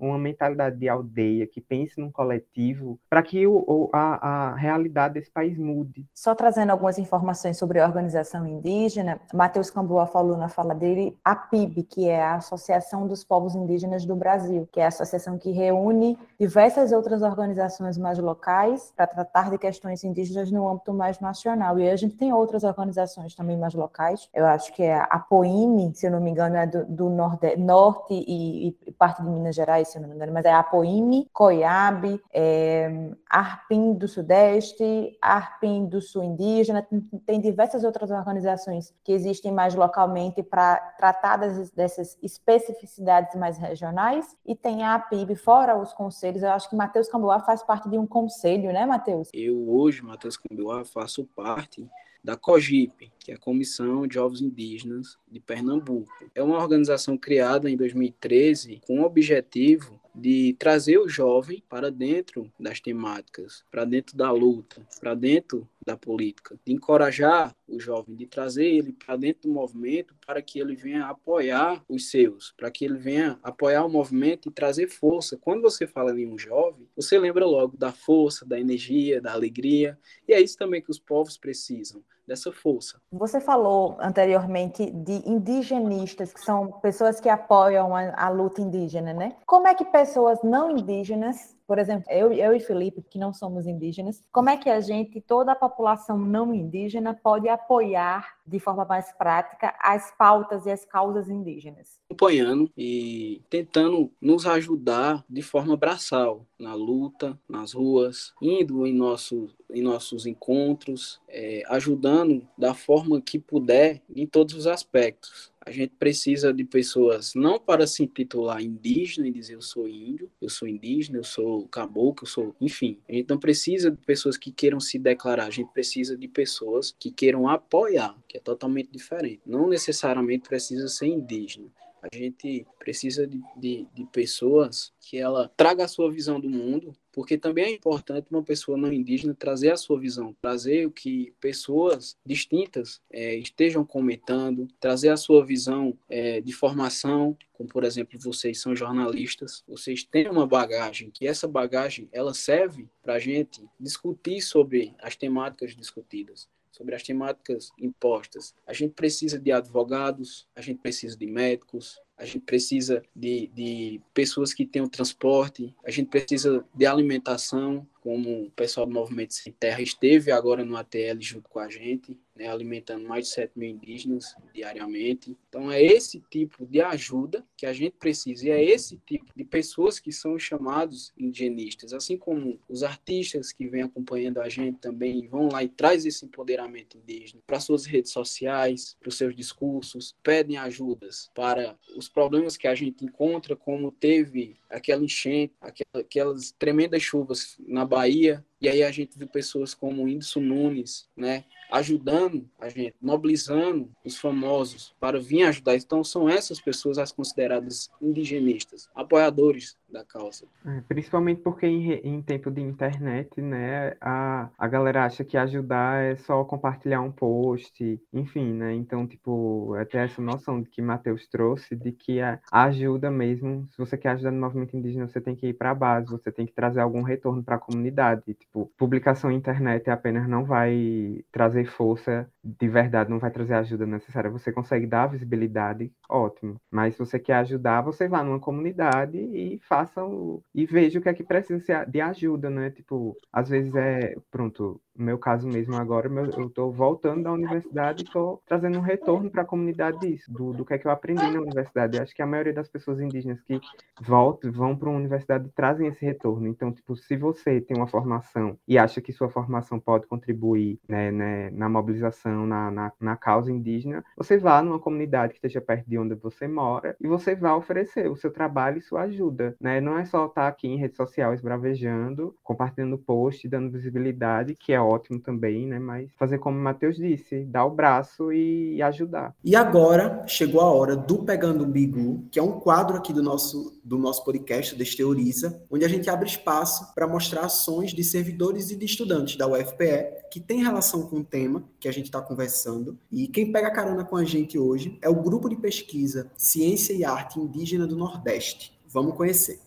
uma mentalidade de aldeia, que pense num coletivo, para que o, a, a realidade desse país mude. Só trazendo algumas informações sobre a organização indígena, Matheus Camboa falou na fala dele, a PIB, que é a Associação dos Povos Indígenas do Brasil, que é a associação que reúne diversas outras organizações mais locais para tratar de questões indígenas no âmbito mais nacional. E a gente tem outras organizações também mais locais. Eu acho que é a POIME, se eu não me engano, é do, do norde, norte e, e, parte de Minas Gerais, se eu não me engano, mas é a POIME, COIAB, é, ARPIN do Sudeste, ARPIN do Sul Indígena, tem, diversas outras organizações que existem mais localmente para tratar das, dessas especificidades mais regionais, e tem a APIB, fora os conselhos, eu acho que Matheus Camboá faz parte de um conselho, né, Matheus? Eu hoje, Matheus Camboá, faço parte da COGIP, que é a Comissão de Jovens Indígenas de Pernambuco. É uma organização criada em 2013 com o objetivo de trazer o jovem para dentro das temáticas, para dentro da luta, para dentro da política, de encorajar o jovem, de trazer ele para dentro do movimento para que ele venha apoiar os seus, para que ele venha apoiar o movimento e trazer força. Quando você fala em um jovem, você lembra logo da força, da energia, da alegria, e é isso também que os povos precisam dessa força. Você falou anteriormente de indigenistas, que são pessoas que apoiam a, a, luta indígena, né? Como é que pessoas não indígenas por exemplo, eu, eu e Felipe, que não somos indígenas, como é que a gente, toda a população não indígena, pode apoiar de forma mais prática as pautas e as causas indígenas? Acompanhando e tentando nos ajudar de forma braçal na luta, nas ruas, indo em, nosso, em nossos encontros, é, ajudando da forma que puder em todos os aspectos. A gente precisa de pessoas não para se intitular indígena e dizer eu sou índio, eu sou indígena, eu sou caboclo, eu sou. Enfim, a gente não precisa de pessoas que queiram se declarar, a gente precisa de pessoas que queiram apoiar, que é totalmente diferente. Não necessariamente precisa ser indígena. A gente precisa de, de, de pessoas que ela traga a sua visão do mundo, porque também é importante uma pessoa não indígena trazer a sua visão, trazer o que pessoas distintas é, estejam comentando, trazer a sua visão é, de formação, como por exemplo vocês são jornalistas, vocês têm uma bagagem, que essa bagagem ela serve para a gente discutir sobre as temáticas discutidas sobre as temáticas impostas. A gente precisa de advogados, a gente precisa de médicos, a gente precisa de, de pessoas que tenham transporte, a gente precisa de alimentação, como o pessoal do Movimento Sem Terra esteve agora no ATL junto com a gente, né, alimentando mais de 7 mil indígenas diariamente. Então, é esse tipo de ajuda que a gente precisa, e é esse tipo de pessoas que são chamados indigenistas, assim como os artistas que vêm acompanhando a gente também vão lá e traz esse empoderamento indígena para suas redes sociais, para os seus discursos, pedem ajudas para os problemas que a gente encontra, como teve aquela enchente, aquelas tremendas chuvas na Bahia, e aí a gente viu pessoas como Whindersson Nunes, né, ajudando a gente, mobilizando os famosos para vir ajudar. Então são essas pessoas as consideradas indigenistas, apoiadores da causa. É, principalmente porque em, em, tempo de internet, né, a, a galera acha que ajudar é só compartilhar um post, enfim, né? Então, tipo, é ter essa noção que Matheus trouxe de que a, ajuda mesmo, se você quer ajudar no movimento indígena, você tem que ir para a base, você tem que trazer algum retorno para a comunidade. Tipo, publicação na internet apenas não vai trazer força de verdade, não vai trazer a ajuda necessária. Você consegue dar visibilidade, ótimo. Mas se você quer ajudar, você vá numa comunidade e faça o... e veja o que é que precisa de ajuda, né? Tipo, às vezes é, pronto, no meu caso mesmo agora, eu estou voltando da universidade e estou trazendo um retorno para a comunidade disso, do, do que é que eu aprendi na universidade. Eu acho que a maioria das pessoas indígenas que voltam, vão para uma universidade trazem esse retorno. Então, tipo, se você tem uma formação e acha que sua formação pode contribuir né, né, na mobilização, na, na, na causa indígena, você vá numa comunidade que esteja perto de onde você mora e você vai oferecer o seu trabalho e sua ajuda. Né? Não é só estar aqui em rede social esbravejando, compartilhando post, dando visibilidade, que é ótimo também, né? Mas fazer como o Matheus disse, dar o braço e ajudar. E agora chegou a hora do Pegando o Bigu, que é um quadro aqui do nosso, do nosso podcast, Desteoriza, onde a gente abre espaço para mostrar ações de servidores e de estudantes da UFPE que tem relação com o tema que a gente está conversando. E quem pega carona com a gente hoje é o grupo de pesquisa Ciência e Arte Indígena do Nordeste. Vamos conhecer.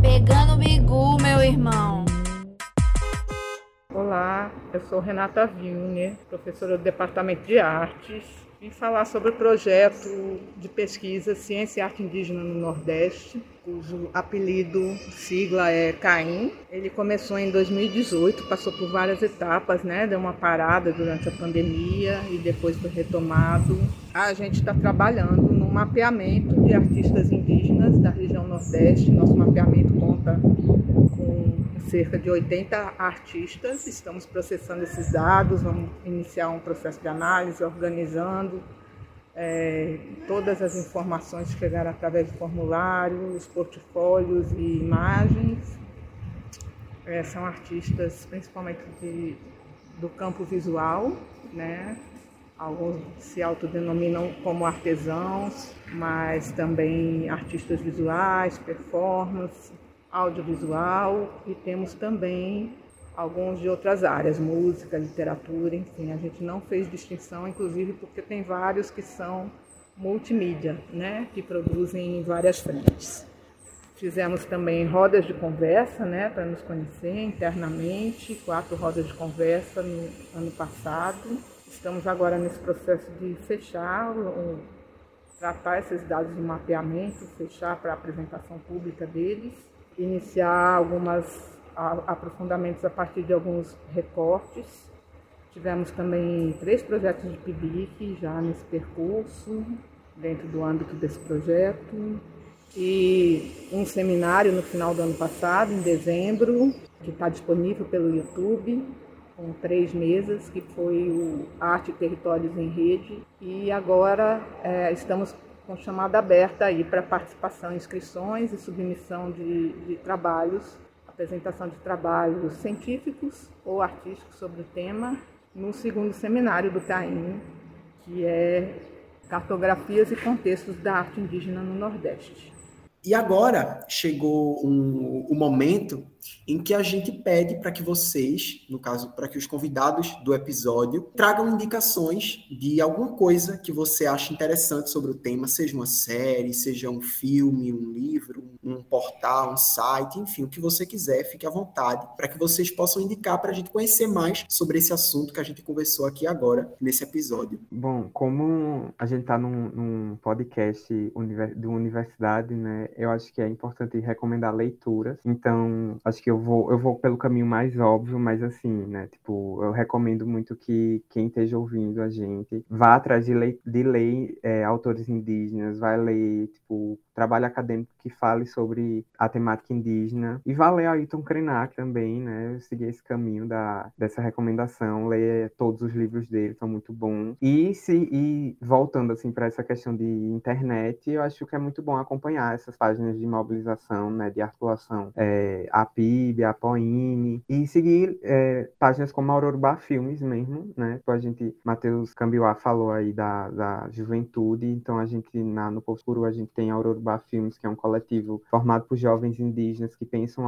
Pegando o bigu, meu irmão. Olá, eu sou Renata Vilner, professora do Departamento de Artes. Vim falar sobre o projeto de pesquisa Ciência e Arte Indígena no Nordeste, cujo apelido, sigla é CAIM. Ele começou em 2018, passou por várias etapas, né? Deu uma parada durante a pandemia e depois foi retomado. A gente está trabalhando no mapeamento de artistas indígenas da região Nordeste. Nosso mapeamento conta cerca de 80 artistas. Estamos processando esses dados, vamos iniciar um processo de análise, organizando é, todas as informações chegaram através do formulário, os portfólios e imagens. É, são artistas principalmente de, do campo visual, né? Alguns se autodenominam como artesãos, mas também artistas visuais, performance, audiovisual e temos também alguns de outras áreas, música, literatura, enfim, a gente não fez distinção, inclusive porque tem vários que são multimídia, né, que produzem em várias frentes. Fizemos também rodas de conversa, né, para nos conhecer internamente, quatro rodas de conversa no ano passado. Estamos agora nesse processo de fechar tratar esses dados do mapeamento, fechar para apresentação pública deles, iniciar algumas aprofundamentos a partir de alguns recortes. Tivemos também três projetos de PIBIC já nesse percurso, dentro do âmbito desse projeto, e um seminário no final do ano passado, em dezembro, que está disponível pelo YouTube, com três mesas, que foi o Arte e Territórios em Rede. E agora é, estamos com chamada aberta aí para participação, inscrições e submissão de, de trabalhos, apresentação de trabalhos científicos ou artísticos sobre o tema, no segundo seminário do CAIM, que é Cartografias e Contextos da Arte Indígena no Nordeste. E agora chegou um, o momento em que a gente pede para que vocês, no caso, para que os convidados do episódio, tragam indicações de alguma coisa que você acha interessante sobre o tema, seja uma série, seja um filme, um livro, um portal, um site, enfim, o que você quiser, fique à vontade, para que vocês possam indicar para a gente conhecer mais sobre esse assunto que a gente conversou aqui agora, nesse episódio. Bom, como a gente está num, num, podcast de universidade, né, eu acho que é importante recomendar leituras, então acho que eu vou, eu vou pelo caminho mais óbvio, mas assim, né? Tipo, eu recomendo muito que quem esteja ouvindo a gente vá atrás de ler, de ler é, autores indígenas, vai ler, tipo, trabalho acadêmico que fale sobre a temática indígena. E vá ler Ailton Krenak também, né? Eu segui esse caminho da, dessa recomendação, ler todos os livros dele, são muito bons. E, se, e voltando, assim, para essa questão de internet, eu acho que é muito bom acompanhar essas páginas de mobilização, né? De articulação, é, a PIB, a POINE, e seguir é, páginas como a Aurora Filmes mesmo, né? Tipo, a gente, Matheus Cambiuá falou aí da, da juventude, então a gente, na, no Povo Escuro, a gente tem a Urubá Filmes, que é um coletivo formado por jovens indígenas que pensam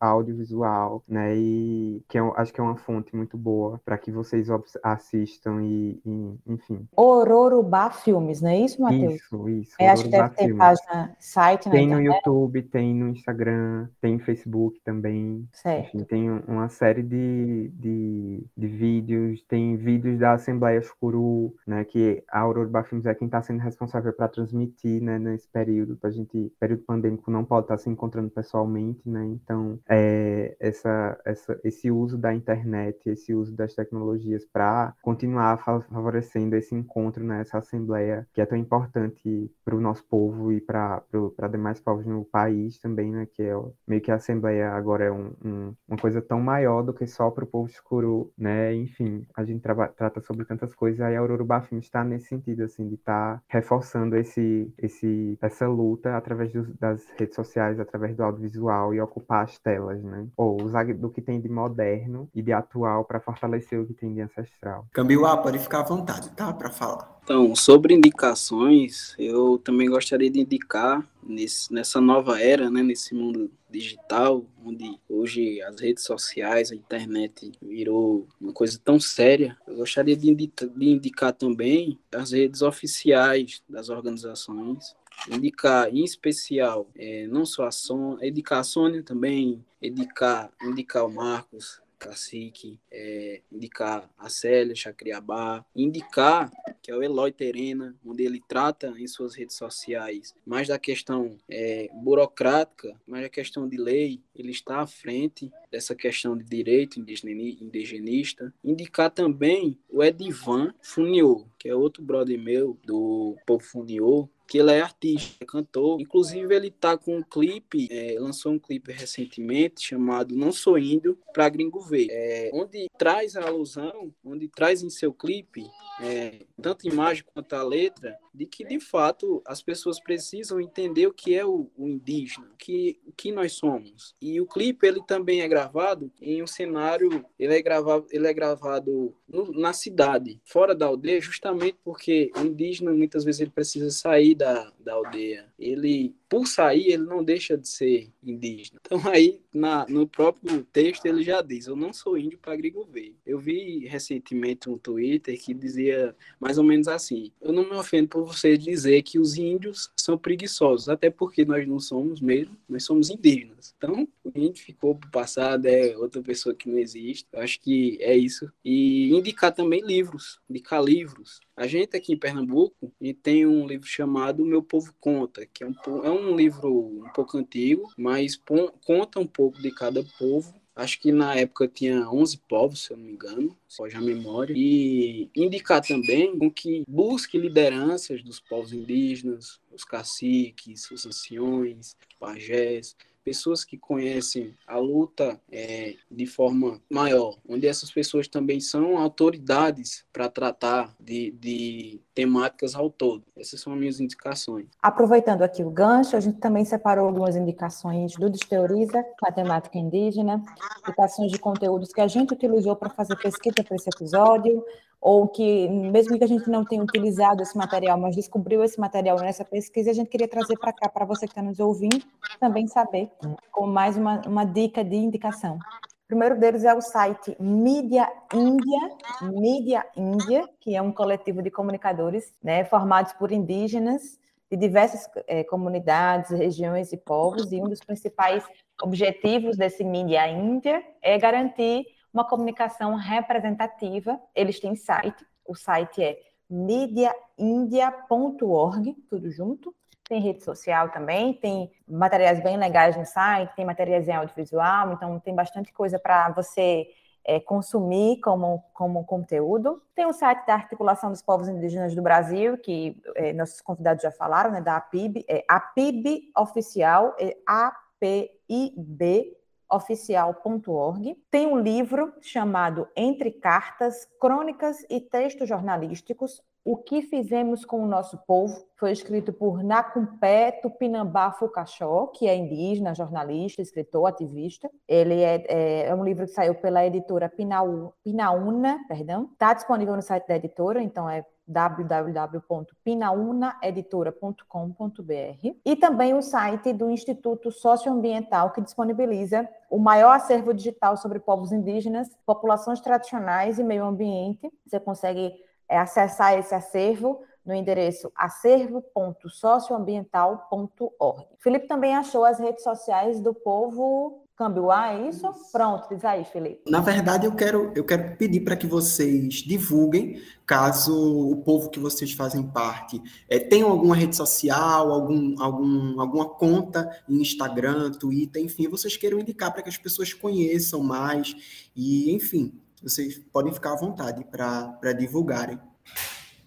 audiovisual, né? E que eu acho que é uma fonte muito boa para que vocês assistam e, e, enfim. Ororubá Filmes, não é isso, Matheus? Isso, isso. É, acho que deve ter página, site Tem no YouTube, tem no Instagram, tem no Facebook também. Certo. Enfim, tem uma série de, de, de vídeos, tem vídeos da Assembleia Chucuru, né? Que a Aurora Filmes é quem está sendo responsável para transmitir, né? Nesse período período, a gente, período pandêmico, não pode estar se encontrando pessoalmente, né? Então, é, essa, essa, esse uso da internet, esse uso das tecnologias para continuar favorecendo esse encontro, né? Essa assembleia que é tão importante para o nosso povo e para demais povos no país também, né? Que é meio que a assembleia agora é um, um, uma coisa tão maior do que só para o povo escuro, né? Enfim, a gente trata sobre tantas coisas, aí a Aurora Bafim está nesse sentido, assim, de estar tá reforçando esse, esse, essa luta através dos, das redes sociais, através do audiovisual e ocupar as telas, né? Ou usar do que tem de moderno e de atual para fortalecer o que tem de ancestral. Cambiuá, pode ficar à vontade, tá? Para falar. Então, sobre indicações, eu também gostaria de indicar nesse, nessa nova era, né, nesse mundo digital, onde hoje as redes sociais, a internet virou uma coisa tão séria, eu gostaria de, indicar, de indicar também as redes oficiais das organizações, indicar em especial é, não só a Sônia, indicar a Sônia também, indicar, indicar o Marcos, Cacique, é, indicar a Célia Chacriabá, indicar que é o Eloy Terena, onde ele trata em suas redes sociais mais da questão é, burocrática, mais da questão de lei, ele está à frente dessa questão de direito indigenista. Indicar também o Edivan Funiô, que é outro brother meu do Povo Funiô, que ele é artista, cantor. Inclusive, ele tá com um clipe, é, lançou um clipe recentemente chamado Não Sou Índio para Gringo Ver, é, onde traz a alusão, onde traz em seu clipe é, tanto imagem quanto a letra, de que de fato as pessoas precisam entender o que é o, o indígena, o que, o que nós somos. E o clipe ele também é gravado em um cenário, ele é gravado, ele é gravado no, na cidade, fora da aldeia, justamente porque o indígena muitas vezes ele precisa sair da, da aldeia. Ele por sair, ele não deixa de ser indígena. Então, aí, na, no próprio texto, ele já diz: Eu não sou índio para ver. Eu vi recentemente um Twitter que dizia mais ou menos assim: Eu não me ofendo por você dizer que os índios são preguiçosos, até porque nós não somos mesmo, nós somos indígenas. Então, o índio ficou pro passado, é outra pessoa que não existe. Eu acho que é isso. E indicar também livros, indicar livros. A gente aqui em Pernambuco e tem um livro chamado Meu Povo Conta, que é um, é um livro um pouco antigo, mas conta um pouco de cada povo Acho que na época tinha 11 povos, se eu não me engano, foge a memória. E indicar também com que busque lideranças dos povos indígenas, os caciques, os anciões, pajés, pessoas que conhecem a luta é, de forma maior, onde essas pessoas também são autoridades para tratar de, de temáticas ao todo. Essas são as minhas indicações. Aproveitando aqui o gancho, a gente também separou algumas indicações do Desteoriza, com a temática indígena, indicações de conteúdos que a gente utilizou para fazer pesquisa para esse episódio, ou que, mesmo que a gente não tenha utilizado esse material, mas descobriu esse material nessa pesquisa, a gente queria trazer para cá, para você que está nos ouvindo, também saber, com mais uma, uma dica de indicação. O primeiro deles é o site Mídia Índia, Mídia Índia, que é um coletivo de comunicadores né, formados por indígenas de diversas é, comunidades, regiões e povos, e um dos principais objetivos desse Mídia Índia é garantir uma comunicação representativa. Eles têm site, o site é mediaindia.org, tudo junto. Tem rede social também, tem materiais bem legais no site, tem materiais em audiovisual, então tem bastante coisa para você é, consumir como, como conteúdo. Tem o site da Articulação dos Povos Indígenas do Brasil, que é, nossos convidados já falaram, né, da APIB, é APIB Oficial, é A-P-I-B oficial.org. Tem um livro chamado Entre Cartas, Crônicas e Textos Jornalísticos, O que Fizemos com o Nosso Povo. Foi escrito por Nacumpé Tupinambá Fucaxó, que é indígena, jornalista, escritor, ativista. Ele é, é, é um livro que saiu pela editora Pinau, Pinaúna, perdão. Está disponível no site da editora, então é www.pinaunaeditora.com.br e também o site do Instituto Socioambiental que disponibiliza o maior acervo digital sobre povos indígenas, populações tradicionais e meio ambiente. Você consegue é, acessar esse acervo no endereço acervo.socioambiental.org. Felipe também achou as redes sociais do povo Cambiuá, é isso? Pronto, diz aí, Felipe. Na verdade, eu quero, eu quero pedir para que vocês divulguem, caso o povo que vocês fazem parte é, tenha alguma rede social, algum, algum, alguma conta em Instagram, Twitter, enfim, vocês queiram indicar para que as pessoas conheçam mais e, enfim, vocês podem ficar à vontade para divulgarem.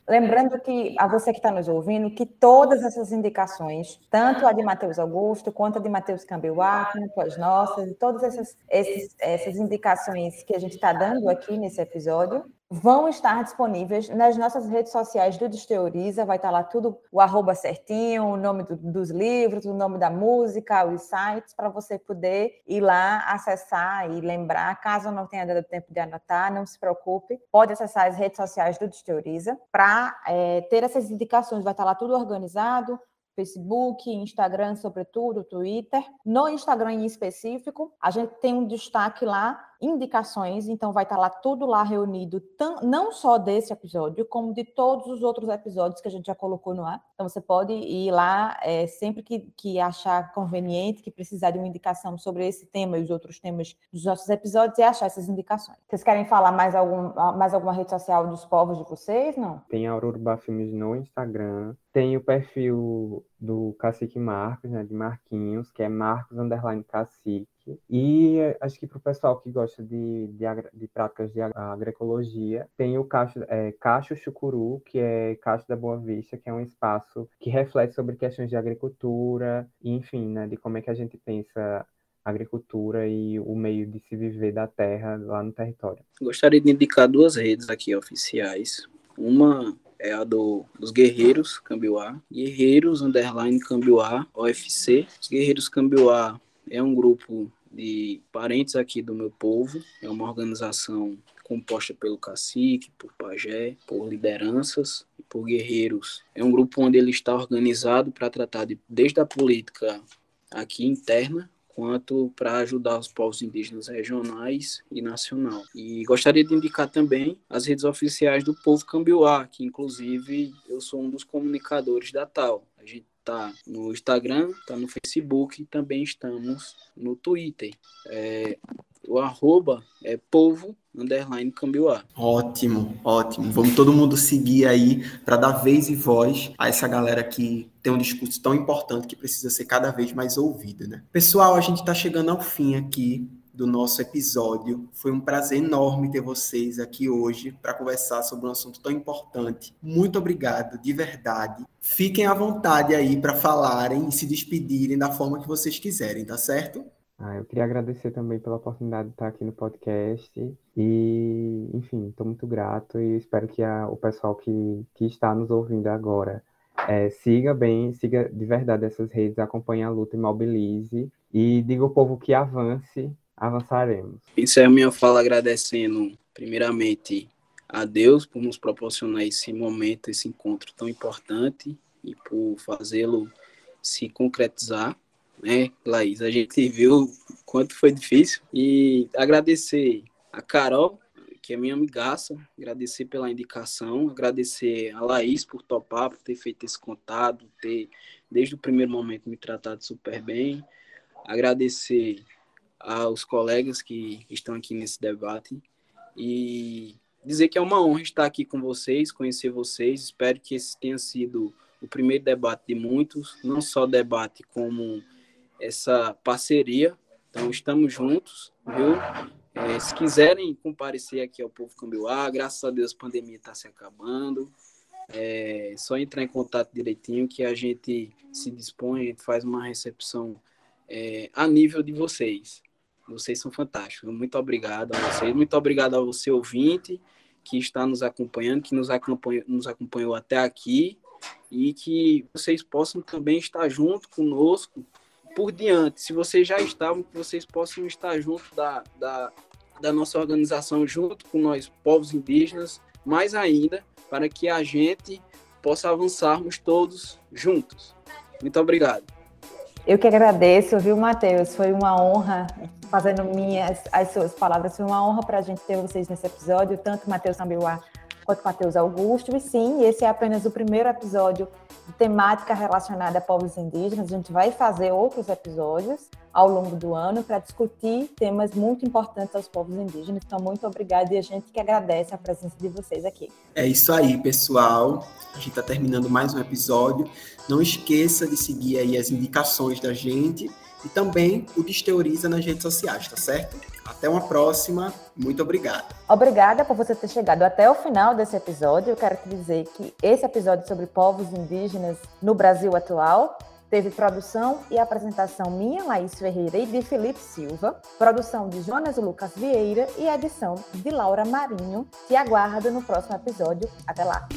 Lembrando que a você que está nos ouvindo, que todas essas indicações, tanto a de Matheus Augusto, quanto a de Matheus Cambiuá, quanto as nossas, todas essas, esses, essas indicações que a gente está dando aqui nesse episódio, vão estar disponíveis nas nossas redes sociais do Desteoriza, vai estar lá tudo, o arroba certinho, o nome do, dos livros, o nome da música, os sites, para você poder ir lá acessar e lembrar. Caso não tenha dado tempo de anotar, não se preocupe, pode acessar as redes sociais do Desteoriza para é, ter essas indicações, vai estar lá tudo organizado, Facebook, Instagram, sobretudo, Twitter. No Instagram em específico, a gente tem um destaque lá indicações, então vai estar lá tudo lá reunido, não só desse episódio, como de todos os outros episódios que a gente já colocou no ar. Então você pode ir lá é, sempre que, que achar conveniente, que precisar de uma indicação sobre esse tema e os outros temas dos nossos episódios e achar essas indicações. Vocês querem falar mais, algum, mais alguma rede social dos povos de vocês, não? Tem a Aurora Filmes no Instagram, tem o perfil do Cacique Marcos, né, de Marquinhos, que é Marcos Underline Cacique. E acho que para o pessoal que gosta de, de, de, práticas de agroecologia, tem o Cacho, é, Cacho Chucuru, que é Cacho da Boa Vista, que é um espaço que reflete sobre questões de agricultura, enfim, né, de como é que a gente pensa agricultura e o meio de se viver da terra lá no território. Gostaria de indicar duas redes aqui oficiais. Uma é a do, dos Guerreiros Cambiuá, Guerreiros Underline Cambiuá, OFC. Os Guerreiros Cambiuá é um grupo de parentes aqui do meu povo, é uma organização composta pelo cacique, por pajé, por lideranças e por guerreiros. É um grupo onde ele está organizado para tratar de, desde a política aqui interna, quanto para ajudar os povos indígenas regionais e nacional. E gostaria de indicar também as redes oficiais do povo Cambiuá, que inclusive eu sou um dos comunicadores da tal. A gente tá no Instagram, tá no Facebook, também estamos no Twitter. É, o arroba é povo underline Cambiuá. Ótimo, ótimo. Vamos todo mundo seguir aí para dar vez e voz a essa galera que tem um discurso tão importante que precisa ser cada vez mais ouvido, né? Pessoal, a gente está chegando ao fim aqui do nosso episódio. Foi um prazer enorme ter vocês aqui hoje para conversar sobre um assunto tão importante. Muito obrigado, de verdade. Fiquem à vontade aí para falarem e se despedirem da forma que vocês quiserem, tá certo? Ah, eu queria agradecer também pela oportunidade de estar aqui no podcast e, enfim, estou muito grato e espero que a, o pessoal que, que está nos ouvindo agora é, siga bem, siga de verdade essas redes, acompanhe a luta e mobilize e diga ao povo que avance, avançaremos. Isso é a minha fala agradecendo, primeiramente, a Deus por nos proporcionar esse momento, esse encontro tão importante e por fazê-lo se concretizar né, Laís? A gente viu quanto foi difícil. E agradecer a Carol, que é minha amigaça, agradecer pela indicação, agradecer a Laís por topar, por ter feito esse contato, ter, desde o primeiro momento, me tratado super bem. Agradecer aos colegas que estão aqui nesse debate e dizer que é uma honra estar aqui com vocês, conhecer vocês. Espero que esse tenha sido o primeiro debate de muitos, não só debate como essa parceria. Então, estamos juntos, viu? É, se quiserem comparecer aqui ao Povo Cambiuá, graças a Deus a pandemia está se acabando. É só entrar em contato direitinho que a gente se dispõe, a gente faz uma recepção é, a nível de vocês. Vocês são fantásticos. Muito obrigado a vocês. Muito obrigado a você, ouvinte, que está nos acompanhando, que nos acompanhou, nos acompanhou até aqui e que vocês possam também estar junto conosco por diante, se vocês já estavam, que vocês possam estar junto da, da, da nossa organização, junto com nós, povos indígenas, mais ainda, para que a gente possa avançarmos todos juntos. Muito obrigado. Eu que agradeço, viu, Matheus? Foi uma honra, fazendo minhas as suas palavras, foi uma honra para a gente ter vocês nesse episódio, tanto Matheus Sambiuá quanto Matheus Augusto. E sim, esse é apenas o primeiro episódio de temática relacionada a povos indígenas. A gente vai fazer outros episódios ao longo do ano para discutir temas muito importantes aos povos indígenas. Então, muito obrigada e a gente que agradece a presença de vocês aqui. É isso aí, pessoal. A gente está terminando mais um episódio. Não esqueça de seguir aí as indicações da gente e também o Desteoriza nas redes sociais, tá certo? Até uma próxima. Muito obrigado. Obrigada por você ter chegado até o final desse episódio. Eu quero te dizer que esse episódio sobre povos indígenas no Brasil atual teve produção e apresentação minha, Laís Ferreira, e de Felipe Silva, produção de Jonas Lucas Vieira e edição de Laura Marinho. Te aguardo no próximo episódio. Até lá!